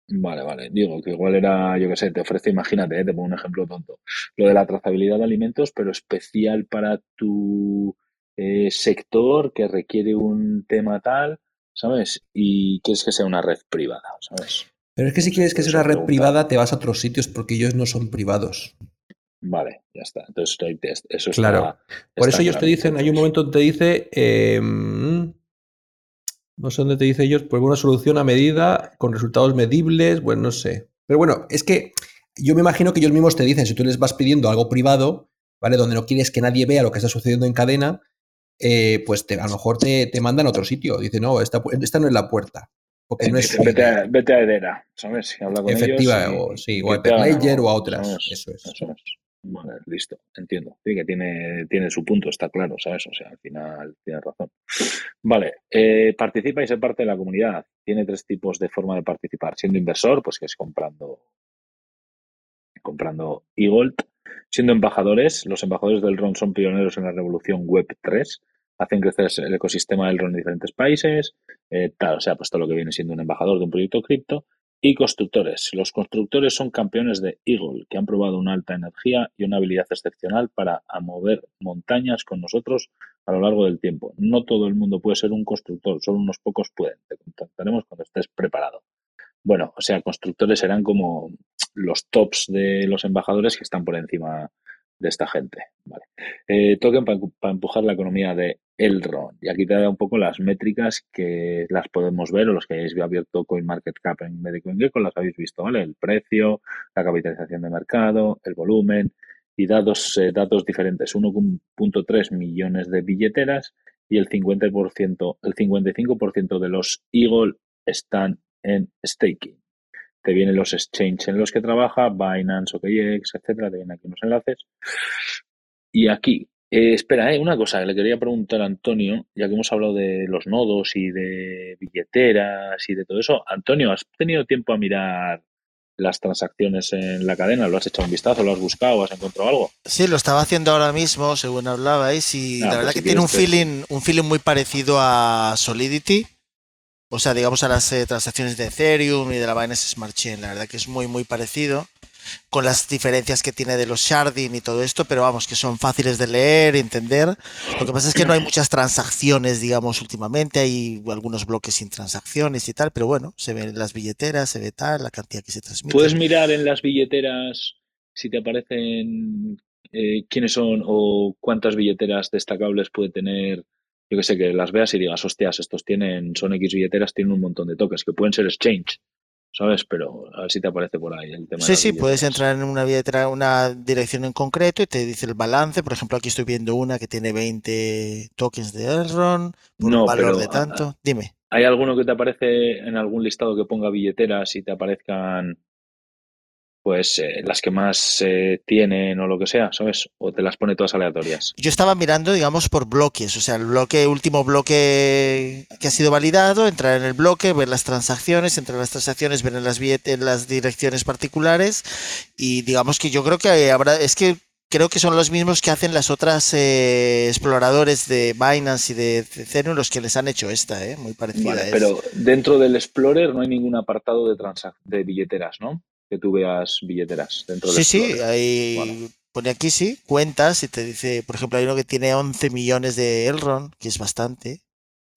Vale, vale. Digo que igual era, yo qué sé, te ofrece, imagínate, eh, te pongo un ejemplo tonto. Lo de la trazabilidad de alimentos, pero especial para tu eh, sector que requiere un tema tal, ¿sabes? Y quieres que sea una red privada, ¿sabes? Pero es que si quieres que sea una red privada, te vas a otros sitios porque ellos no son privados. Vale, ya está. Entonces, eso claro. Por eso ellos te dicen, hay un momento donde te dice, em, no sé dónde te dice ellos, pues una solución a medida, con resultados medibles, bueno, no sé. Pero bueno, es que yo me imagino que ellos mismos te dicen, si tú les vas pidiendo algo privado, ¿vale? Donde no quieres que nadie vea lo que está sucediendo en cadena, eh, pues a lo mejor te, mandan a otro sitio. Dice, no, esta, esta no es la puerta. Porque no es vete, a, vete a Edera, ¿sabes? Si habla con Efectiva, o, sí, o a Hyperledger o a otras. Eso es. Vale. listo, entiendo. Sí, que tiene, tiene su punto, está claro, ¿sabes? O sea, al final tienes razón. Vale, eh, participa y se parte de la comunidad. Tiene tres tipos de forma de participar. Siendo inversor, pues que es comprando comprando eGold. Siendo embajadores, los embajadores del RON son pioneros en la revolución Web 3, hacen crecer el ecosistema del RON en diferentes países, eh, tal, o sea, pues todo lo que viene siendo un embajador de un proyecto cripto. Y constructores. Los constructores son campeones de Eagle, que han probado una alta energía y una habilidad excepcional para mover montañas con nosotros a lo largo del tiempo. No todo el mundo puede ser un constructor, solo unos pocos pueden. Te contactaremos cuando estés preparado. Bueno, o sea, constructores serán como los tops de los embajadores que están por encima de esta gente. Vale. Eh, token para empujar la economía de Elrond. Y aquí te da un poco las métricas que las podemos ver o los que hayáis abierto CoinMarketCap en vez de CoinGecko las habéis visto, ¿vale? El precio, la capitalización de mercado, el volumen y datos, eh, datos diferentes. 1.3 millones de billeteras y el 50%, el 55% de los Eagle están en staking te vienen los exchanges en los que trabaja, Binance, OKX, etcétera, te vienen aquí unos enlaces. Y aquí, eh, espera, eh, una cosa que le quería preguntar a Antonio, ya que hemos hablado de los nodos y de billeteras y de todo eso. Antonio, ¿has tenido tiempo a mirar las transacciones en la cadena? ¿Lo has echado un vistazo? ¿Lo has buscado? ¿Has encontrado algo? Sí, lo estaba haciendo ahora mismo, según hablabais, y ah, la pues verdad que tiene un feeling, un feeling muy parecido a Solidity o sea, digamos a las eh, transacciones de Ethereum y de la Binance Smart Chain. La verdad que es muy, muy parecido con las diferencias que tiene de los sharding y todo esto, pero vamos, que son fáciles de leer, entender. Lo que pasa es que no hay muchas transacciones, digamos, últimamente, hay algunos bloques sin transacciones y tal, pero bueno, se ven las billeteras, se ve tal, la cantidad que se transmite. Puedes mirar en las billeteras si te aparecen eh, quiénes son o cuántas billeteras destacables puede tener yo que sé, que las veas y digas, hostias, estos tienen, son X billeteras, tienen un montón de tokens, que pueden ser exchange, ¿sabes? Pero a ver si te aparece por ahí el tema. Sí, sí, puedes entrar en una billetera, una dirección en concreto y te dice el balance. Por ejemplo, aquí estoy viendo una que tiene 20 tokens de Elrond, por un valor de tanto. Dime. ¿Hay alguno que te aparece en algún listado que ponga billeteras y te aparezcan pues eh, las que más eh, tienen o lo que sea, ¿sabes? O te las pone todas aleatorias. Yo estaba mirando, digamos, por bloques, o sea, el bloque, último bloque que ha sido validado, entrar en el bloque, ver las transacciones, entrar en las transacciones, ver en las, en las direcciones particulares y digamos que yo creo que habrá, es que creo que son los mismos que hacen las otras eh, exploradores de Binance y de Ethereum los que les han hecho esta, ¿eh? muy parecida. Vale, pero dentro del Explorer no hay ningún apartado de, de billeteras, ¿no? Que tú veas billeteras dentro de Sí, sí, ahí pone aquí sí, cuentas y te dice, por ejemplo, hay uno que tiene 11 millones de Elrond, que es bastante.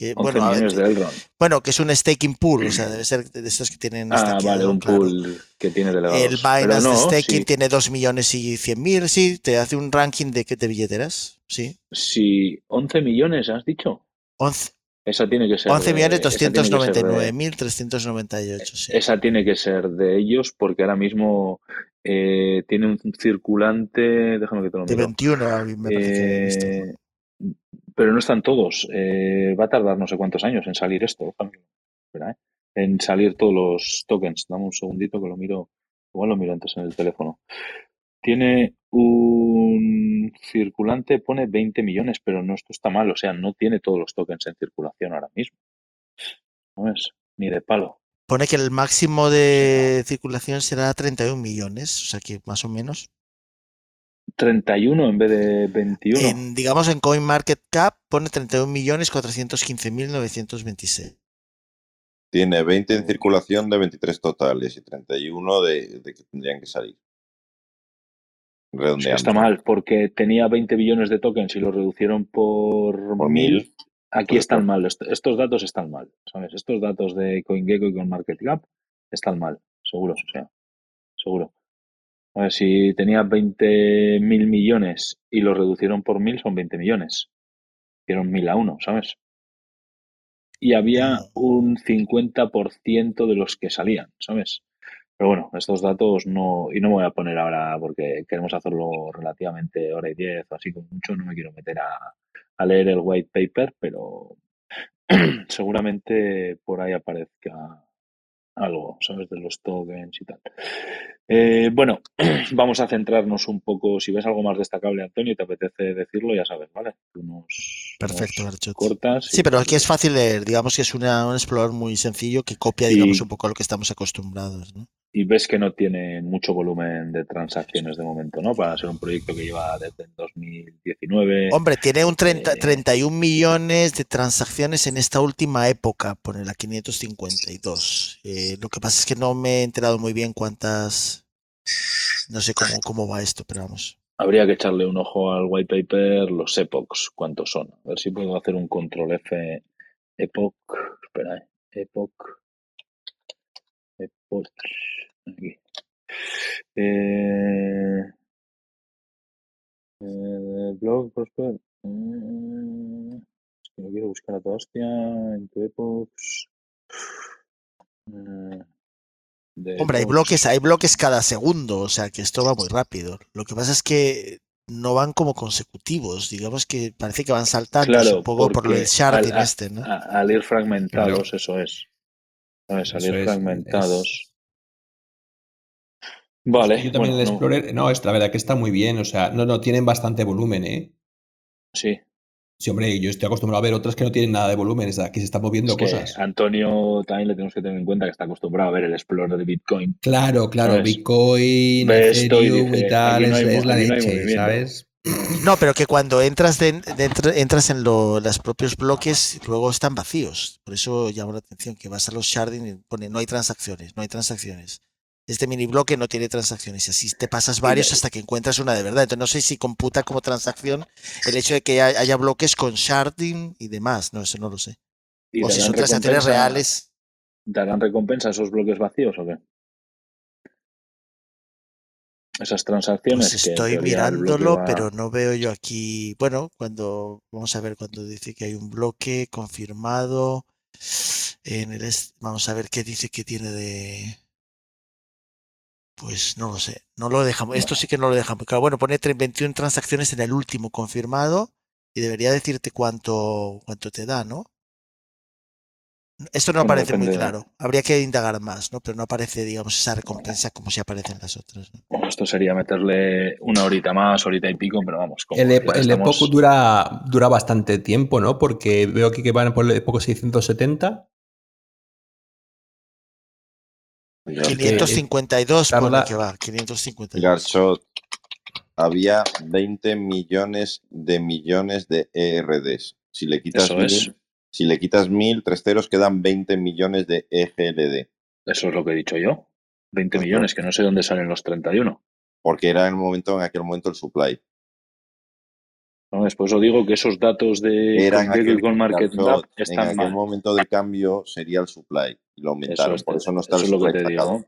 11 bueno, millones de Elrond. Bueno, que es un staking pool, o sea, debe ser de estos que tienen. Ah, vale, un pool que tiene delegados. El Binance Staking tiene 2 millones y 100 mil, sí, te hace un ranking de, de billeteras, sí. Sí, 11 millones, has dicho. 11, esa tiene que ser. 11.299.398. Sí. Esa tiene que ser de ellos porque ahora mismo eh, tiene un circulante. Déjame que te lo De 21, a mí me parece eh, Pero no están todos. Eh, va a tardar no sé cuántos años en salir esto. En salir todos los tokens. Dame un segundito que lo miro. Igual lo miro antes en el teléfono. Tiene un circulante, pone 20 millones, pero no, esto está mal, o sea, no tiene todos los tokens en circulación ahora mismo. No es ni de palo. Pone que el máximo de circulación será 31 millones, o sea que más o menos. 31 en vez de 21. En, digamos en CoinMarketCap pone 31 millones 415 mil 926. Tiene 20 en circulación de 23 totales y 31 de que tendrían que salir está mal, porque tenía 20 billones de tokens y lo reducieron por, por mil. Aquí están mal, estos datos están mal, ¿sabes? Estos datos de CoinGecko y CoinMarketCap están mal, seguro, o sea, seguro. A ver, si tenía 20 mil millones y lo reducieron por mil, son 20 millones. Hicieron mil a uno, ¿sabes? Y había ah. un 50% de los que salían, ¿sabes? Pero bueno, estos datos no, y no me voy a poner ahora porque queremos hacerlo relativamente hora y diez o así como mucho, no me quiero meter a, a leer el white paper, pero seguramente por ahí aparezca algo, ¿sabes? De los tokens y tal. Eh, bueno, vamos a centrarnos un poco. Si ves algo más destacable, Antonio, y te apetece decirlo, ya sabes, ¿vale? Tú nos, Perfecto, nos Garchot. cortas. Sí, pero aquí es fácil leer. Digamos que es una, un explorador muy sencillo que copia, digamos, un poco a lo que estamos acostumbrados. ¿no? Y ves que no tiene mucho volumen de transacciones de momento, ¿no? Para ser un proyecto que lleva desde el 2019. Hombre, tiene un 30, Eh, 31 millones de transacciones en esta última época, pone la 552. Eh, lo que pasa es que no me he enterado muy bien cuántas. No sé cómo, cómo va esto, pero vamos. Habría que echarle un ojo al white paper, los epochs, cuántos son. A ver si puedo hacer un control F epoch. Espera, eh. epoch. Epoch. Aquí. Eh, eh, blog, Prosper. eh, es que no quiero buscar a toda hostia en tu epochs. Eh, Hombre, hay bloques, hay bloques cada segundo, o sea que esto va muy rápido. Lo que pasa es que no van como consecutivos, digamos que parece que van saltando Claro, un poco por el sharding al- este, ¿no? A- al ir fragmentados, eso es. ¿Sabes? Al Eso ir es, fragmentados. es- Vale. Yo también bueno, el no- Explorer, no, es la verdad que está muy bien, o sea, no, no, tienen bastante volumen, ¿eh? sí. Sí, hombre, yo estoy acostumbrado a ver otras que no tienen nada de volumen, aquí se están moviendo Es que cosas. Antonio también le tenemos que tener en cuenta que está acostumbrado a ver el Explorer de Bitcoin. Claro, claro, ¿Sabes? Bitcoin, Ethereum y tal, no es, hay mo- es la no leche. ¿sabes? No, pero que cuando entras de, dentro- entras en lo- los propios bloques, luego están vacíos. Por eso llama la atención que vas a los sharding y pone no hay transacciones, no hay transacciones. Este mini bloque no tiene transacciones y así te pasas varios hasta que encuentras una de verdad. Entonces no sé si computa como transacción el hecho de que hay- haya bloques con sharding y demás. No, eso no lo sé. ¿Y O si son transacciones reales. ¿Darán recompensa a esos bloques vacíos o qué? Esas transacciones. Pues estoy mirándolo, va- pero no veo yo aquí. Bueno, cuando vamos a ver cuando dice que hay un bloque confirmado en el vamos a ver qué dice que tiene de pues no lo sé, no lo dejamos. Esto sí que no lo dejamos. Claro, bueno, pone tre- 21 transacciones en el último confirmado y debería decirte cuánto cuánto te da, ¿no? Esto no aparece muy claro. Habría que indagar más, ¿no? Pero no aparece, digamos, esa recompensa como si aparecen las otras. ¿no? Bueno, esto sería meterle una horita más, horita y pico, pero vamos. como El, epo- el estamos- Epoch dura, dura bastante tiempo, ¿no? Porque veo aquí que van por el Epoch 670. 552 pone Carla- que va, 552. Garchot, había 20 millones de millones de ERDs. Si le quitas Eso mil, es. si le quitas mil, tres ceros quedan 20 millones de EGLD. Eso es lo que he dicho yo. 20 Pues no. millones, que no sé dónde salen los 31. Porque era en el momento, en aquel momento el supply. ¿No? Después os digo que esos datos de con Market Garchot, Map en están aquel mal. momento de cambio sería el supply. Y lo Eso aumentaron. es, por eso no está eso el es lo que te digo.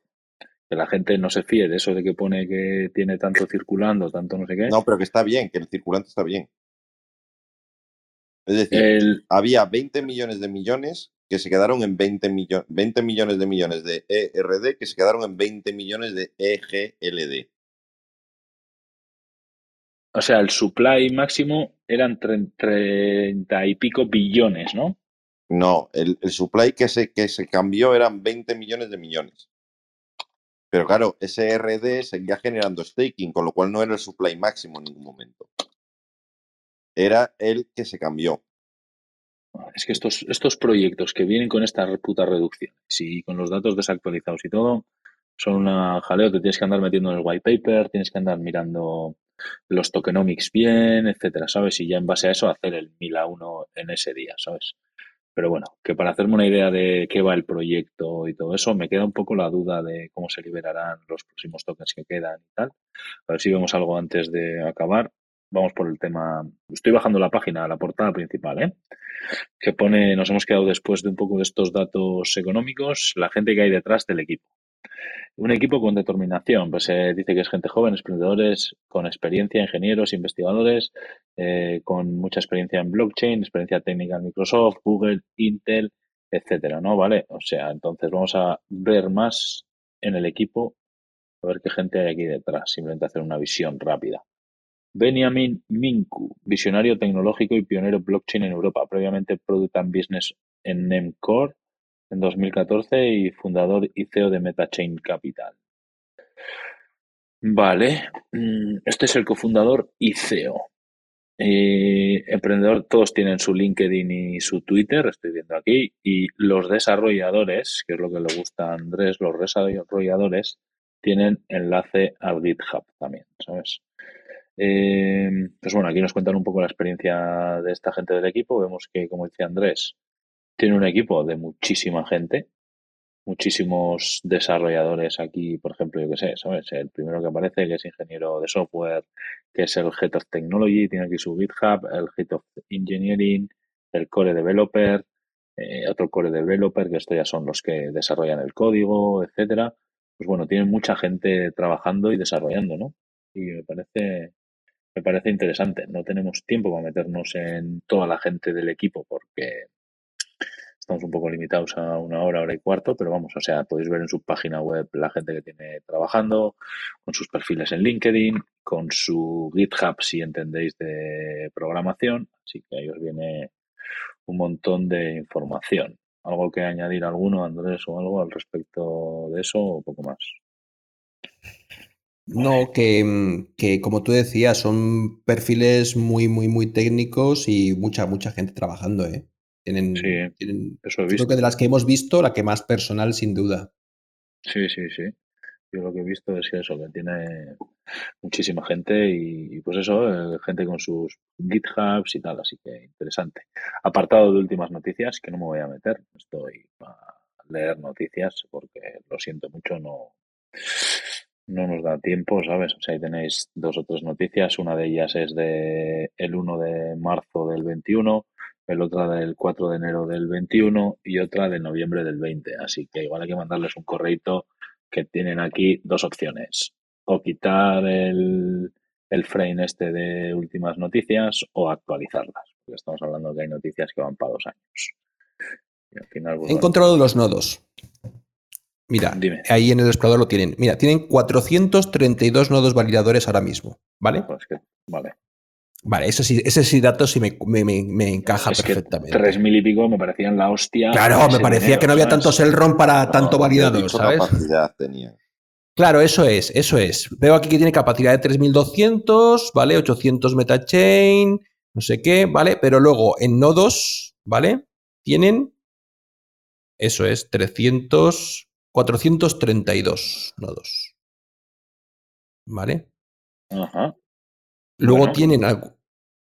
Que la gente no se fíe de eso de que pone que tiene tanto circulando, tanto no sé qué. No, pero que está bien, que el circulante está bien. Es decir, El, había 20 millones de millones que se quedaron en 20, millo- 20 millones de millones de ERD que se quedaron en 20 millones de EGLD. O sea, el supply máximo eran tre- 30 y pico billones, ¿no? No, el, el supply que se, que se cambió eran 20 millones de millones. Pero claro, ese ERD seguía generando staking, con lo cual no era el supply máximo en ningún momento. Era el que se cambió. Es que estos, estos proyectos que vienen con estas putas reducciones y con los datos desactualizados y todo, son una jaleo, te tienes que andar metiendo en el white paper, tienes que andar mirando los tokenomics bien, etcétera, ¿sabes? Y ya en base a eso hacer el 1000 a 1 en ese día, ¿sabes? Pero bueno, que para hacerme una idea de qué va el proyecto y todo eso, me queda un poco la duda de cómo se liberarán los próximos tokens que quedan y tal. A ver si vemos algo antes de acabar. Vamos por el tema. Estoy bajando la página, la portada principal, ¿eh? Que pone, nos hemos quedado después de un poco de estos datos económicos, la gente que hay detrás del equipo. Un equipo con determinación, pues se dice que es gente joven, emprendedores con experiencia, ingenieros, investigadores, eh, con mucha experiencia en blockchain, experiencia técnica en Microsoft, Google, Intel, etcétera, ¿no? Vale, o sea, entonces vamos a ver más en el equipo, a ver qué gente hay aquí detrás, simplemente hacer una visión rápida. Benjamin Minku, visionario tecnológico y pionero blockchain en Europa, previamente Product and Business en Nemcore, en 2014 y fundador y CEO de MetaChain Capital. Vale, mm, este es el cofundador y CEO. Eh, emprendedor, todos tienen su LinkedIn y su Twitter, estoy viendo aquí, y los desarrolladores, que es lo que le gusta a Andrés, los desarrolladores tienen enlace al GitHub también, ¿sabes? Eh, pues bueno, aquí nos cuentan un poco la experiencia de esta gente del equipo. Vemos que, como dice Andrés, tiene un equipo de muchísima gente, muchísimos desarrolladores aquí, por ejemplo, yo qué sé, ¿sabes? El primero que aparece, que es ingeniero de software, que es el Head of Technology, tiene aquí su GitHub, el Head of Engineering, el Core Developer, eh, otro Core Developer, que estos ya son los que desarrollan el código, etcétera. Pues bueno, tienen mucha gente trabajando y desarrollando, ¿no? Y me parece, me parece interesante. No tenemos tiempo para meternos en toda la gente del equipo porque Estamos un poco limitados a una hora, hora y cuarto, pero vamos, o sea, podéis ver en su página web la gente que tiene trabajando, con sus perfiles en LinkedIn, con su GitHub, si entendéis, de programación. Así que ahí os viene un montón de información. ¿Algo que añadir alguno, Andrés, o algo al respecto de eso o poco más? No, que, que, como tú decías, son perfiles muy, muy, muy técnicos y mucha, mucha gente trabajando, ¿eh? Tienen, sí, eso he visto. Creo que de las que hemos visto, la que más personal, sin duda. Sí, sí, sí. Yo lo que he visto es eso, que tiene muchísima gente y, pues eso, eh, gente con sus GitHubs y tal, así que interesante. Apartado de últimas noticias, que no me voy a meter, estoy a leer noticias porque lo siento mucho, no, no nos da tiempo, ¿sabes? O sea, ahí tenéis dos o tres noticias, una de ellas es de el 1 de marzo del 21 el otra del 4 de enero del 21 y otra de noviembre del 20. Así que igual hay que mandarles un correito que tienen aquí dos opciones. O quitar el, el frame este de últimas noticias o actualizarlas. Porque estamos hablando que hay noticias que van para dos años. Pues He encontrado los nodos. Mira, ahí en el explorador lo tienen. Mira, tienen 432 nodos validadores ahora mismo, ¿vale? Pues que, vale. Vale, ese sí, ese sí dato sí me, me, encaja perfectamente. tres mil y pico me parecían la hostia. Claro, me parecía que no había tanto Cellron para tanto validador, ¿sabes? capacidad tenía. Claro, eso es, eso es. Veo aquí que tiene capacidad de 3200, ¿vale? 800 metachain, no sé qué, ¿vale? Pero luego en nodos, ¿vale? Tienen, eso es, 300, 432 nodos. ¿Vale? Ajá. Luego tienen,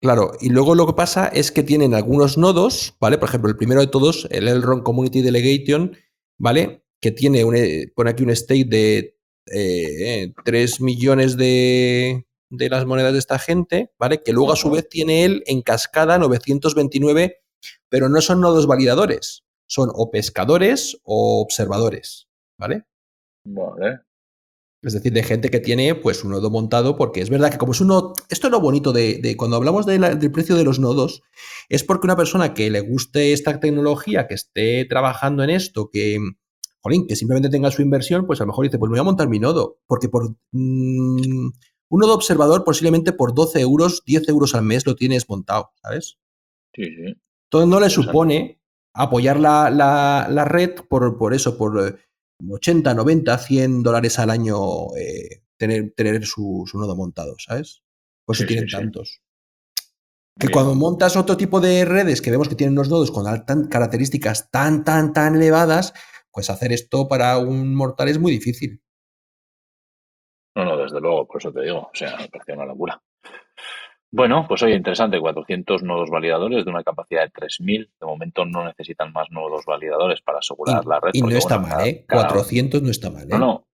claro, y luego lo que pasa es que tienen algunos nodos, ¿vale? Por ejemplo, el primero de todos, el Elrond Community Delegation, ¿vale? Que tiene, un, eh, pone aquí un state de eh, 3 millones de, de las monedas de esta gente, ¿vale? Que luego a su vez tiene él en cascada 929, pero no son nodos validadores, son o pescadores o observadores, ¿vale? Vale. Es decir, de gente que tiene pues un nodo montado, porque es verdad que como es uno, esto es lo bonito de, cuando hablamos del precio de los nodos, es porque una persona que le guste esta tecnología, que esté trabajando en esto, que, jolín, que simplemente tenga su inversión, pues a lo mejor dice, pues me voy a montar mi nodo, porque por mm, un nodo observador posiblemente por 12 euros, 10 euros al mes lo tienes montado, ¿sabes? Sí, sí. Entonces no le supone apoyar la, la, red por, por eso, por 80, 90, 100 dólares al año eh, tener, tener su, nodo montado, ¿sabes? Pues si tienen tantos. Que cuando montas otro tipo de redes que vemos que tienen unos nodos con características tan, tan, tan elevadas, pues hacer esto para un mortal es muy difícil. No, no, desde luego, por eso te digo. O sea, me parece una locura. Bueno, pues oye, interesante, 400 nodos validadores de una capacidad de 3000. De momento no necesitan más nodos validadores para asegurar la red. Y no está mal, ¿eh? 400 no está mal, ¿eh? No, no.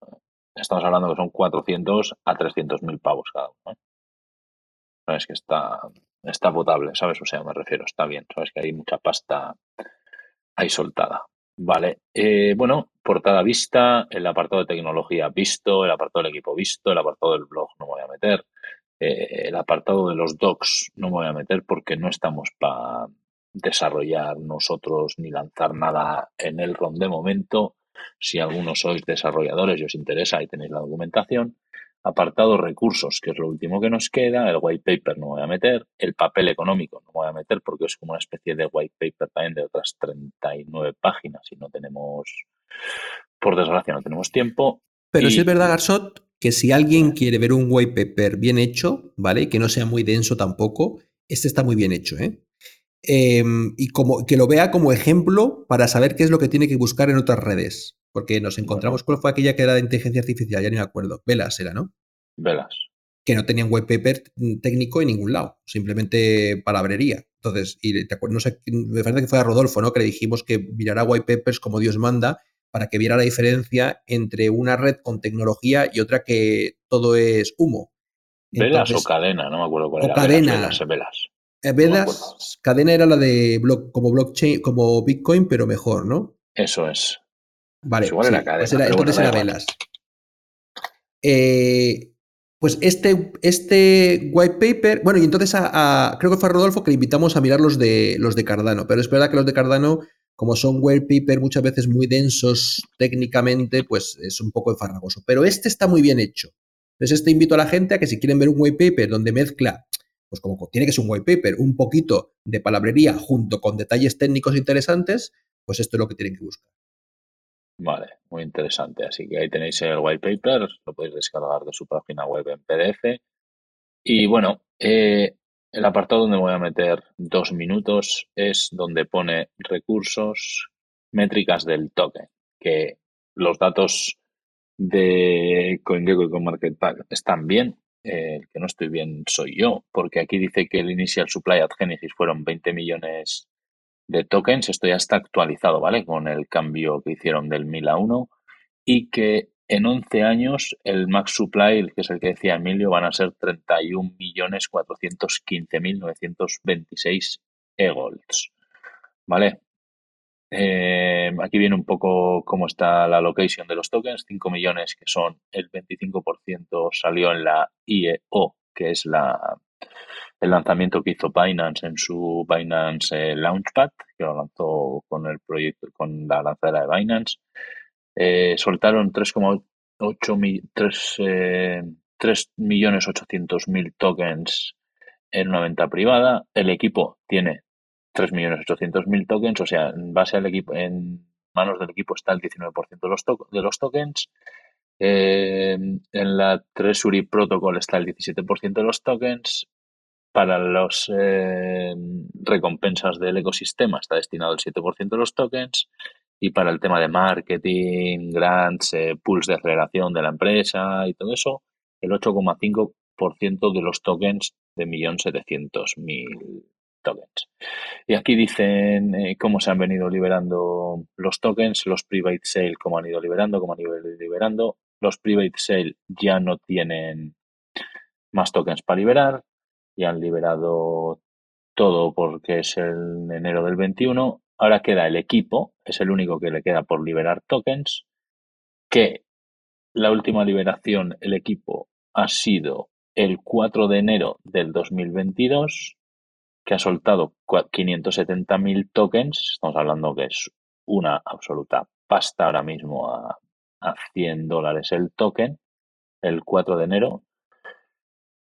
Estamos hablando que son 400 a 300 mil pavos cada uno. ¿eh? Es que está, está potable, ¿sabes? O sea, me refiero, está bien. Sabes que hay mucha pasta ahí soltada. Vale. Eh, bueno, portada vista, el apartado de tecnología visto, el apartado del equipo visto, el apartado del blog no me voy a meter. Eh, el apartado de los docs no me voy a meter porque no estamos para desarrollar nosotros ni lanzar nada en el ROM de momento. Si algunos sois desarrolladores y os interesa, ahí tenéis la documentación. Apartado recursos, que es lo último que nos queda. El white paper no voy a meter. El papel económico no voy a meter porque es como una especie de white paper también de otras 39 páginas y no tenemos, por desgracia, no tenemos tiempo. Pero Y- sí es verdad, Garsot, que si alguien quiere ver un white paper bien hecho, ¿vale? Que no sea muy denso tampoco, este está muy bien hecho, ¿eh? Em, y como, que lo vea como ejemplo para saber qué es lo que tiene que buscar en otras redes. Porque nos encontramos, ¿cuál fue aquella que era de inteligencia artificial? Ya ni me acuerdo. Velas era, ¿no? Velas. que no tenían white paper mm, técnico en ningún lado, simplemente palabrería. Entonces, y te no sé, me parece que fue a Rodolfo, ¿no? Que le dijimos que mirara white papers como Dios manda para que viera la diferencia entre una red con tecnología y otra que todo es humo. Velas Entonces, o cadena, no me acuerdo cuál o era. cadena. Velas, velas, velas. eh, Velas, cadena era la de block, como blockchain, como Bitcoin, pero mejor, ¿no? Eso es. Vale, Pues igual sí, era cadena, pues era- pero bueno, entonces era velas. Eh, pues este, este white paper, bueno, y entonces a, a- creo que fue a Rodolfo que le invitamos a mirar los de, los de Cardano, pero es verdad que los de Cardano, como son white paper muchas veces muy densos técnicamente, pues es un poco enfarragoso. Pero este está muy bien hecho. Entonces este invito a la gente a que si quieren ver un white paper donde mezcla, pues como tiene que ser un white paper, un poquito de palabrería junto con detalles técnicos interesantes, pues esto es lo que tienen que buscar. Vale, muy interesante. Así que ahí tenéis el white paper, lo podéis descargar de su página web en PDF. Y bueno, eh, el apartado donde voy a meter dos minutos es donde pone recursos, métricas del token, que los datos de CoinGecko y CoinMarketCap están bien. El que no estoy bien soy yo, porque aquí dice que el initial supply at Genesis fueron 20 millones de tokens. Esto ya está actualizado, ¿vale? Con el cambio que hicieron del 1000 a 1 y que en 11 años el max supply, que es el que decía Emilio, van a ser 31.415.926 e-golds, ¿vale? Eh, aquí viene un poco cómo está la location de los tokens, 5 millones que son el 25% salió en la IEO, que es la, el lanzamiento que hizo Binance en su Binance eh, Launchpad, que lo lanzó con el proyecto, con la lanzadera de Binance. Eh, soltaron 3,8 mi- 3, eh, 3.800.000 tokens en una venta privada. El equipo tiene 3.800.000 tokens, o sea, en base al equipo, en manos del equipo está el 19% de los, to- de los tokens. Eh, en la Treasury Protocol está el 17% de los tokens. Para las recompensas del ecosistema está destinado el 7% de los tokens. Y para el tema de marketing, grants, eh, pools de aceleración de la empresa y todo eso, el 8,5% de los tokens de 1.700.000 tokens. Y aquí dicen eh, cómo se han venido liberando los tokens, los private sale, cómo han ido liberando, cómo han ido liberando. Los private sale ya no tienen más tokens para liberar, ya han liberado todo porque es el enero del 21. Ahora queda el equipo, es el único que le queda por liberar tokens, que la última liberación, el equipo, ha sido el 4 de enero del 2022, que ha soltado 570.000 tokens, estamos hablando que es una absoluta pasta ahora mismo a, a 100 dólares el token, el 4 de enero.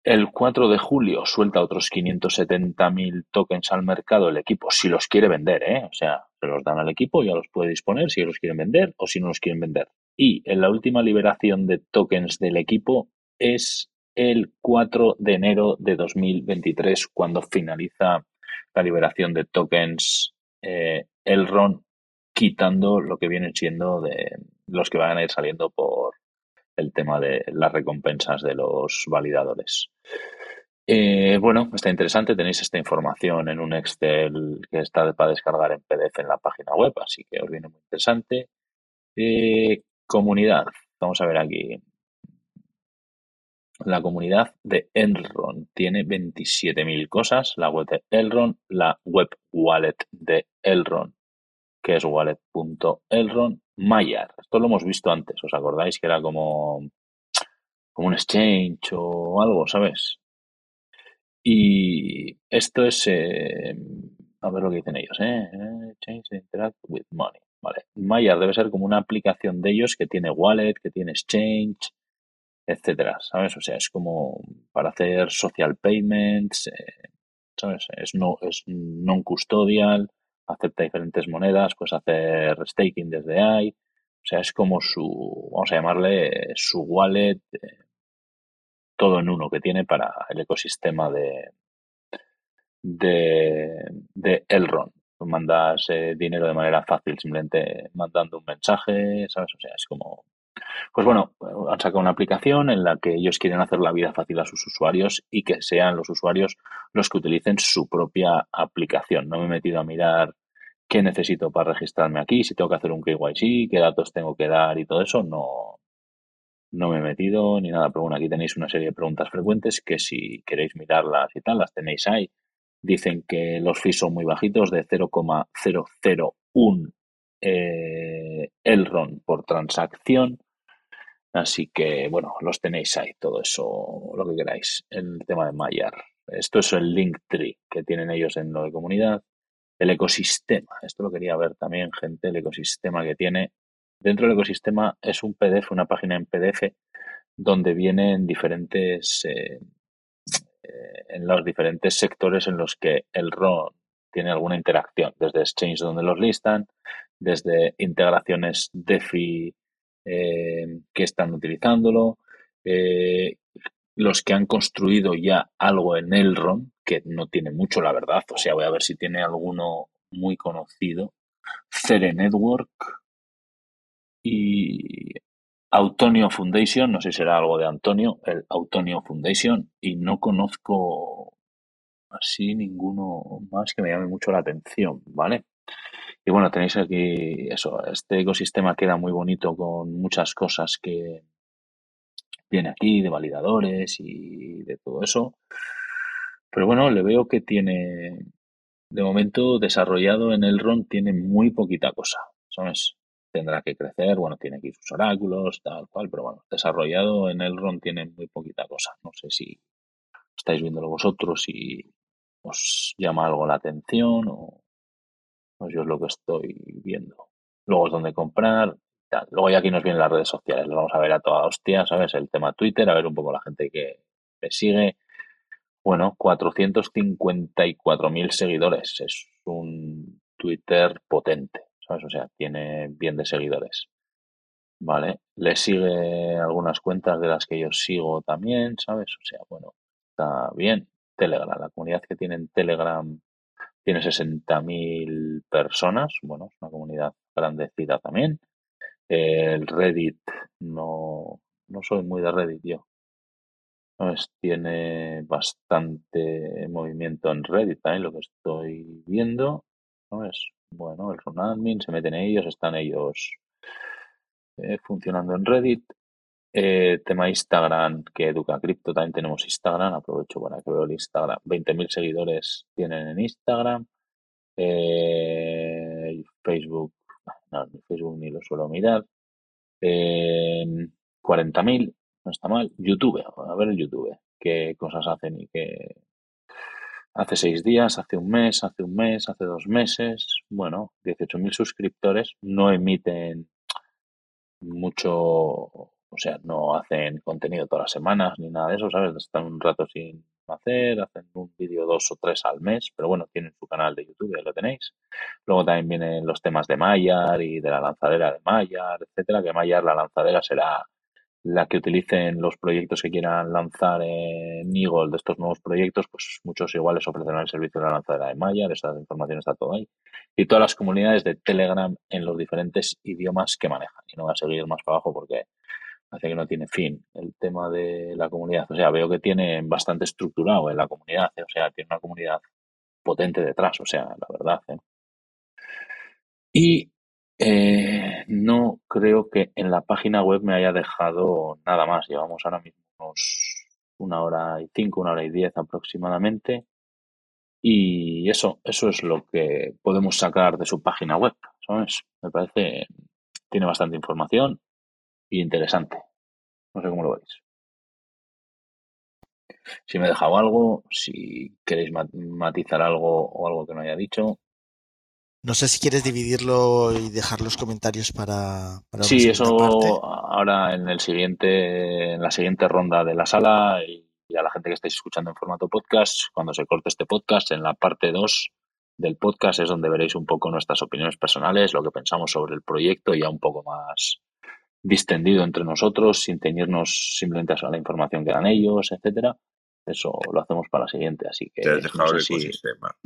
El 4 de julio suelta otros 570.000 tokens al mercado el equipo, si los quiere vender, ¿eh? O sea, se los dan al equipo, ya los puede disponer si los quieren vender o si no los quieren vender. Y en la última liberación de tokens del equipo es el 4 de enero de 2023, cuando finaliza la liberación de tokens eh, Elrond, quitando lo que vienen siendo de los que van a ir saliendo por el tema de las recompensas de los validadores. Eh, bueno, está interesante. Tenéis esta información en un Excel que está para descargar en PDF en la página web, así que os viene muy interesante. Eh, comunidad. Vamos a ver aquí. La comunidad de Elrond tiene 27.000 cosas. La web de Elrond, la web wallet de Elrond, que es wallet.elrond. Mayar. Esto lo hemos visto antes. ¿Os acordáis que era como, como un exchange o algo, ¿sabes? Y esto es, eh, a ver lo que dicen ellos, ¿eh? Change interact with money. Vale. Mayar debe ser como una aplicación de ellos que tiene wallet, que tiene exchange, etcétera, ¿sabes? O sea, es como para hacer social payments, eh, ¿sabes? Es no es non custodial, acepta diferentes monedas, puedes hacer staking desde ahí, o sea, es como su, vamos a llamarle su wallet, eh, todo en uno que tiene para el ecosistema de, de, de Elrond. Mandas eh, dinero de manera fácil, simplemente mandando un mensaje, ¿sabes? O sea, es como pues bueno, han sacado una aplicación en la que ellos quieren hacer la vida fácil a sus usuarios y que sean los usuarios los que utilicen su propia aplicación. No me he metido a mirar qué necesito para registrarme aquí, si tengo que hacer un KYC, qué datos tengo que dar y todo eso, no, no me he metido ni nada. Pero bueno, aquí tenéis una serie de preguntas frecuentes que si queréis mirarlas y tal, las tenéis ahí. Dicen que los fees son muy bajitos, de 0,001 eh, Elron por transacción. Así que, bueno, los tenéis ahí, todo eso, lo que queráis. El tema de Mayar. Esto es el link tree que tienen ellos en lo de comunidad. El ecosistema. Esto lo quería ver también, gente. El ecosistema que tiene. Dentro del ecosistema es un PDF, una página en PDF, donde vienen diferentes. Eh, eh, en los diferentes sectores en los que el RON tiene alguna interacción, desde exchange donde los listan, desde integraciones DeFi eh, que están utilizándolo, eh, los que han construido ya algo en Elrond, que no tiene mucho, la verdad, o sea, voy a ver si tiene alguno muy conocido, Cere Network y Autonio Foundation, no sé si será algo de Antonio, el Autonio Foundation, y no conozco así ninguno más que me llame mucho la atención, ¿vale? Y bueno, tenéis aquí eso, este ecosistema queda muy bonito con muchas cosas que viene aquí, de validadores y de todo eso. Pero bueno, le veo que tiene, de momento desarrollado en el RON, tiene muy poquita cosa, ¿sabes? Tendrá que crecer, bueno, tiene aquí sus oráculos, tal cual, pero bueno, desarrollado en el RON tiene muy poquita cosa. No sé si estáis viéndolo vosotros y os llama algo la atención o pues yo es lo que estoy viendo. Luego es donde comprar. Luego ya aquí nos vienen las redes sociales. Lo vamos a ver a toda hostia, ¿sabes? El tema Twitter, a ver un poco la gente que le sigue. Bueno, 454.000 seguidores. Es un Twitter potente, ¿sabes? O sea, tiene bien de seguidores. ¿Vale? Le sigue algunas cuentas de las que yo sigo también, ¿sabes? O sea, bueno, está bien. Telegram, la comunidad que tiene en Telegram tiene 60.000 personas, bueno, es una comunidad grandecida también. El Reddit, no, no soy muy de Reddit yo. tiene bastante movimiento en Reddit también, lo que estoy viendo. ¿no? Es, bueno, el Runadmin, se meten ellos, están ellos eh, funcionando en Reddit. Eh, tema Instagram, que Educa Cripto, también tenemos Instagram, aprovecho para que veo el Instagram. 20.000 seguidores tienen en Instagram. Eh, Facebook, no, Facebook ni lo suelo mirar. Eh, 40.000, no está mal. YouTube, a ver el YouTube, qué cosas hacen y qué... Hace seis días, hace un mes, hace un mes, hace dos meses, bueno, 18.000 suscriptores, no emiten mucho o sea, no hacen contenido todas las semanas ni nada de eso, ¿sabes? Están un rato sin hacer, hacen un vídeo dos o tres al mes, pero bueno, tienen su canal de YouTube, ahí lo tenéis. Luego también vienen los temas de Mayar y de la lanzadera de Mayar, etcétera, que Mayar, la lanzadera será la que utilicen los proyectos que quieran lanzar en Eagle de estos nuevos proyectos, pues muchos iguales ofrecerán el servicio de la lanzadera de Mayar, esa información está todo ahí. Y todas las comunidades de Telegram en los diferentes idiomas que manejan. Y no voy a seguir más para abajo porque hace que no tiene fin el tema de la comunidad. O sea, veo que tiene bastante estructurado en la comunidad, ¿eh? o sea, tiene una comunidad potente detrás, o sea, la verdad. ¿eh? Y eh, no creo que en la página web me haya dejado nada más. Llevamos ahora mismo unos una hora y cinco, una hora y diez aproximadamente. Y eso, eso es lo que podemos sacar de su página web, ¿sabes? Me parece, tiene bastante información, y interesante. No sé cómo lo veis. Si me he dejado algo, si queréis matizar algo o algo que no haya dicho, No sé si quieres dividirlo y dejar los comentarios para. Sí, eso parte. ahora en el siguiente, en la siguiente ronda de la sala y a la gente que estáis escuchando en formato podcast, cuando se corte este podcast, en la parte 2 del podcast es donde veréis un poco nuestras opiniones personales, lo que pensamos sobre el proyecto ya un poco más distendido entre nosotros, sin ceñirnos simplemente a la información que dan ellos, etcétera. Eso lo hacemos para la siguiente, así que Te has dejado el si... ecosistema.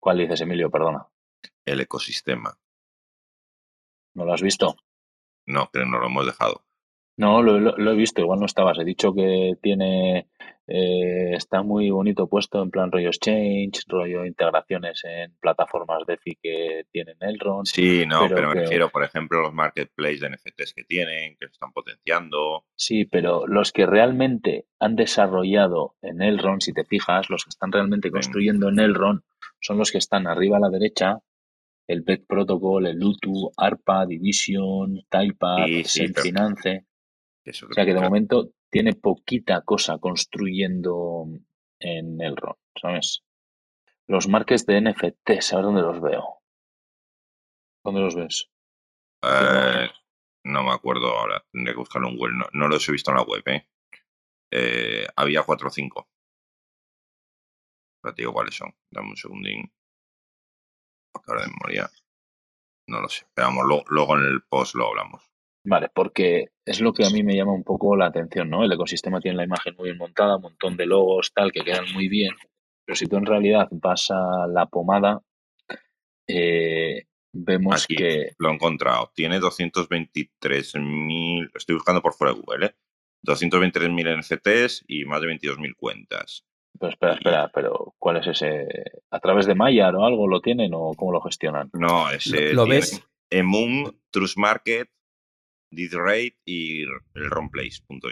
¿Cuál dices, Emilio? Perdona. El ecosistema. ¿No lo has visto? No, que no lo hemos dejado. No, lo, lo- lo he visto, igual no estabas. He dicho que tiene, eh, está muy bonito puesto en plan rollo exchange, rollo integraciones en plataformas DeFi que tienen Elrond. Sí, no, pero pero, me que- refiero, por ejemplo, a los marketplaces de NFTs que tienen, que se están potenciando. Sí, pero los que realmente han desarrollado en Elrond, si te fijas, los que están realmente construyendo en Elrond son los que están arriba a la derecha, el BEC Protocol, el Lutu, ARPA, Division, Taipad, Sí, sí, Finance. Eso O sea que de momento tiene poquita cosa construyendo en el RON, ¿sabes? Los marques de NFT, ver dónde los veo. ¿Dónde los ves? eh, no me acuerdo ahora, tendría que buscarlo en web. No, no los he visto en la web, ¿eh? Eh, había 4 o 5. Pero te digo cuáles son. Dame un segundín. Porque ahora de memoria. No lo sé. Pero vamos, luego, luego en el post lo hablamos. Vale, porque es lo que a mí me llama un poco la atención, ¿no? El ecosistema tiene la imagen muy bien montada, un montón de logos, tal, que quedan muy bien. Pero si tú en realidad vas a la pomada, eh, vemos Aquí que lo he encontrado. Tiene 223.000. Estoy buscando por fuera de Google, ¿eh? 223.000 NFTs y más de 22.000 cuentas. Pero espera, espera, pero ¿cuál es ese? ¿A través de Mayar o algo lo tienen o cómo lo gestionan? No, ese. ¿Lo tiene ves? Emum, Trust Market, Rate y el Romplace.io.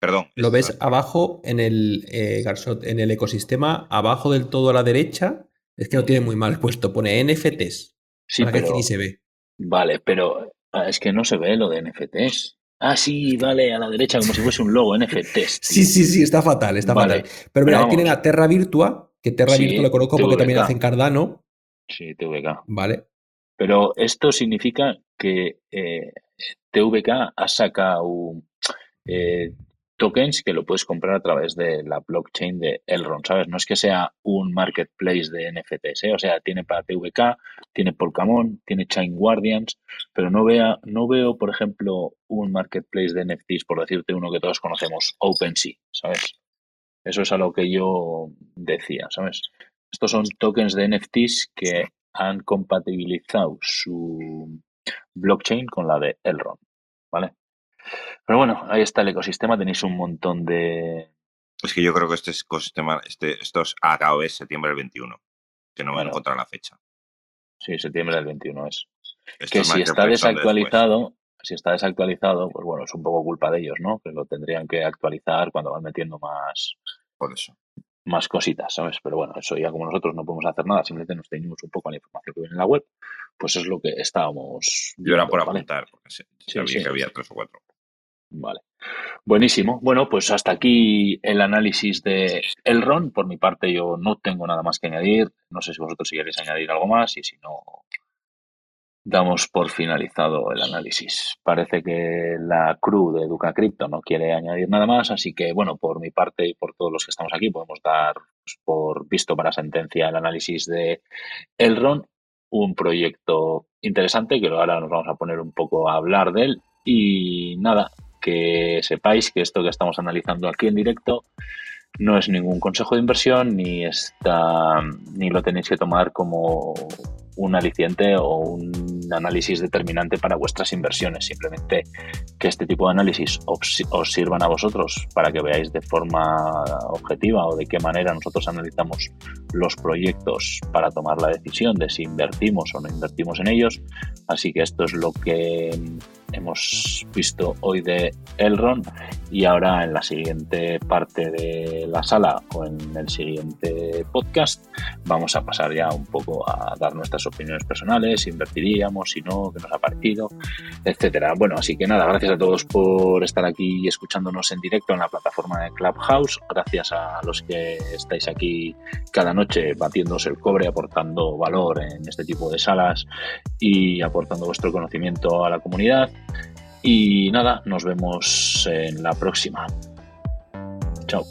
Perdón. Lo es- ves abajo en el eh, Garsot, en el ecosistema, abajo del todo a la derecha. Es que lo tiene muy mal puesto. Pone NFTs. Sí, para que pero ni se ve. vale, pero ah, es que no se ve lo de NFTs. Ah, sí, vale, a la derecha como si fuese un logo NFTs. Sí, sí, sí, está fatal, está Vale, fatal. Pero mira, pero tienen a Terra Virtua, que Terra Sí, Virtua lo conozco porque también hacen Cardano, Sí, TVK. ¿vale? Pero esto significa que eh, TVK ha sacado eh, tokens que lo puedes comprar a través de la blockchain de Elrond, ¿sabes? No es que sea un marketplace de NFTs, ¿eh? O sea, tiene para TVK, tiene Polkamon, tiene Chain Guardians, pero no, vea, no veo, por ejemplo, un marketplace de NFTs, por decirte uno que todos conocemos, OpenSea, ¿sabes? Eso es a lo que yo decía, ¿sabes? Estos son tokens de NFTs que han compatibilizado su blockchain con la de Elrond, ¿vale? Pero bueno, ahí está el ecosistema, tenéis un montón de... Es que yo creo que este ecosistema, este, esto es acabo es septiembre del 21. Que no me Bueno. encontrar la fecha. Sí, septiembre del 21 es. Estos Que si está después. desactualizado, si está desactualizado, pues bueno, es un poco culpa de ellos, ¿no? Que lo tendrían que actualizar cuando van metiendo más, Por eso. Más cositas, ¿sabes? Pero bueno, eso ya como nosotros no podemos hacer nada, simplemente nos ceñimos un poco a la información que viene en la web, pues es lo que estábamos Yo era por ¿vale? apuntar, porque Sí, sabía sí. que había tres o cuatro. Vale. Buenísimo. Bueno, pues hasta aquí el análisis de Elrond. Por mi parte, yo no tengo nada más que añadir. No sé si vosotros si queréis añadir algo más y si no, damos por finalizado el análisis. Parece que la crew de Educa Crypto no quiere añadir nada más, así que bueno, por mi parte y por todos los que estamos aquí, podemos dar pues, por visto para sentencia el análisis de Elrond, un proyecto interesante que ahora nos vamos a poner un poco a hablar de él. Y nada, que sepáis que esto que estamos analizando aquí en directo no es ningún consejo de inversión ni está ni lo tenéis que tomar como un aliciente o un análisis determinante para vuestras inversiones. Simplemente que este tipo de análisis os, sirvan a vosotros para que veáis de forma objetiva o de qué manera nosotros analizamos los proyectos para tomar la decisión de si invertimos o no invertimos en ellos. Así que esto es lo que hemos visto hoy de Elrond y ahora en la siguiente parte de la sala o en el siguiente podcast vamos a pasar ya un poco a dar nuestras opiniones personales, si invertiríamos, si no, qué nos ha parecido, etcétera. Bueno, así que nada, gracias a todos por estar aquí escuchándonos en directo en la plataforma de Clubhouse, gracias a los que estáis aquí cada noche batiéndose el cobre, aportando valor en este tipo de salas y aportando vuestro conocimiento a la comunidad. Y nada, nos vemos en la próxima. Chao.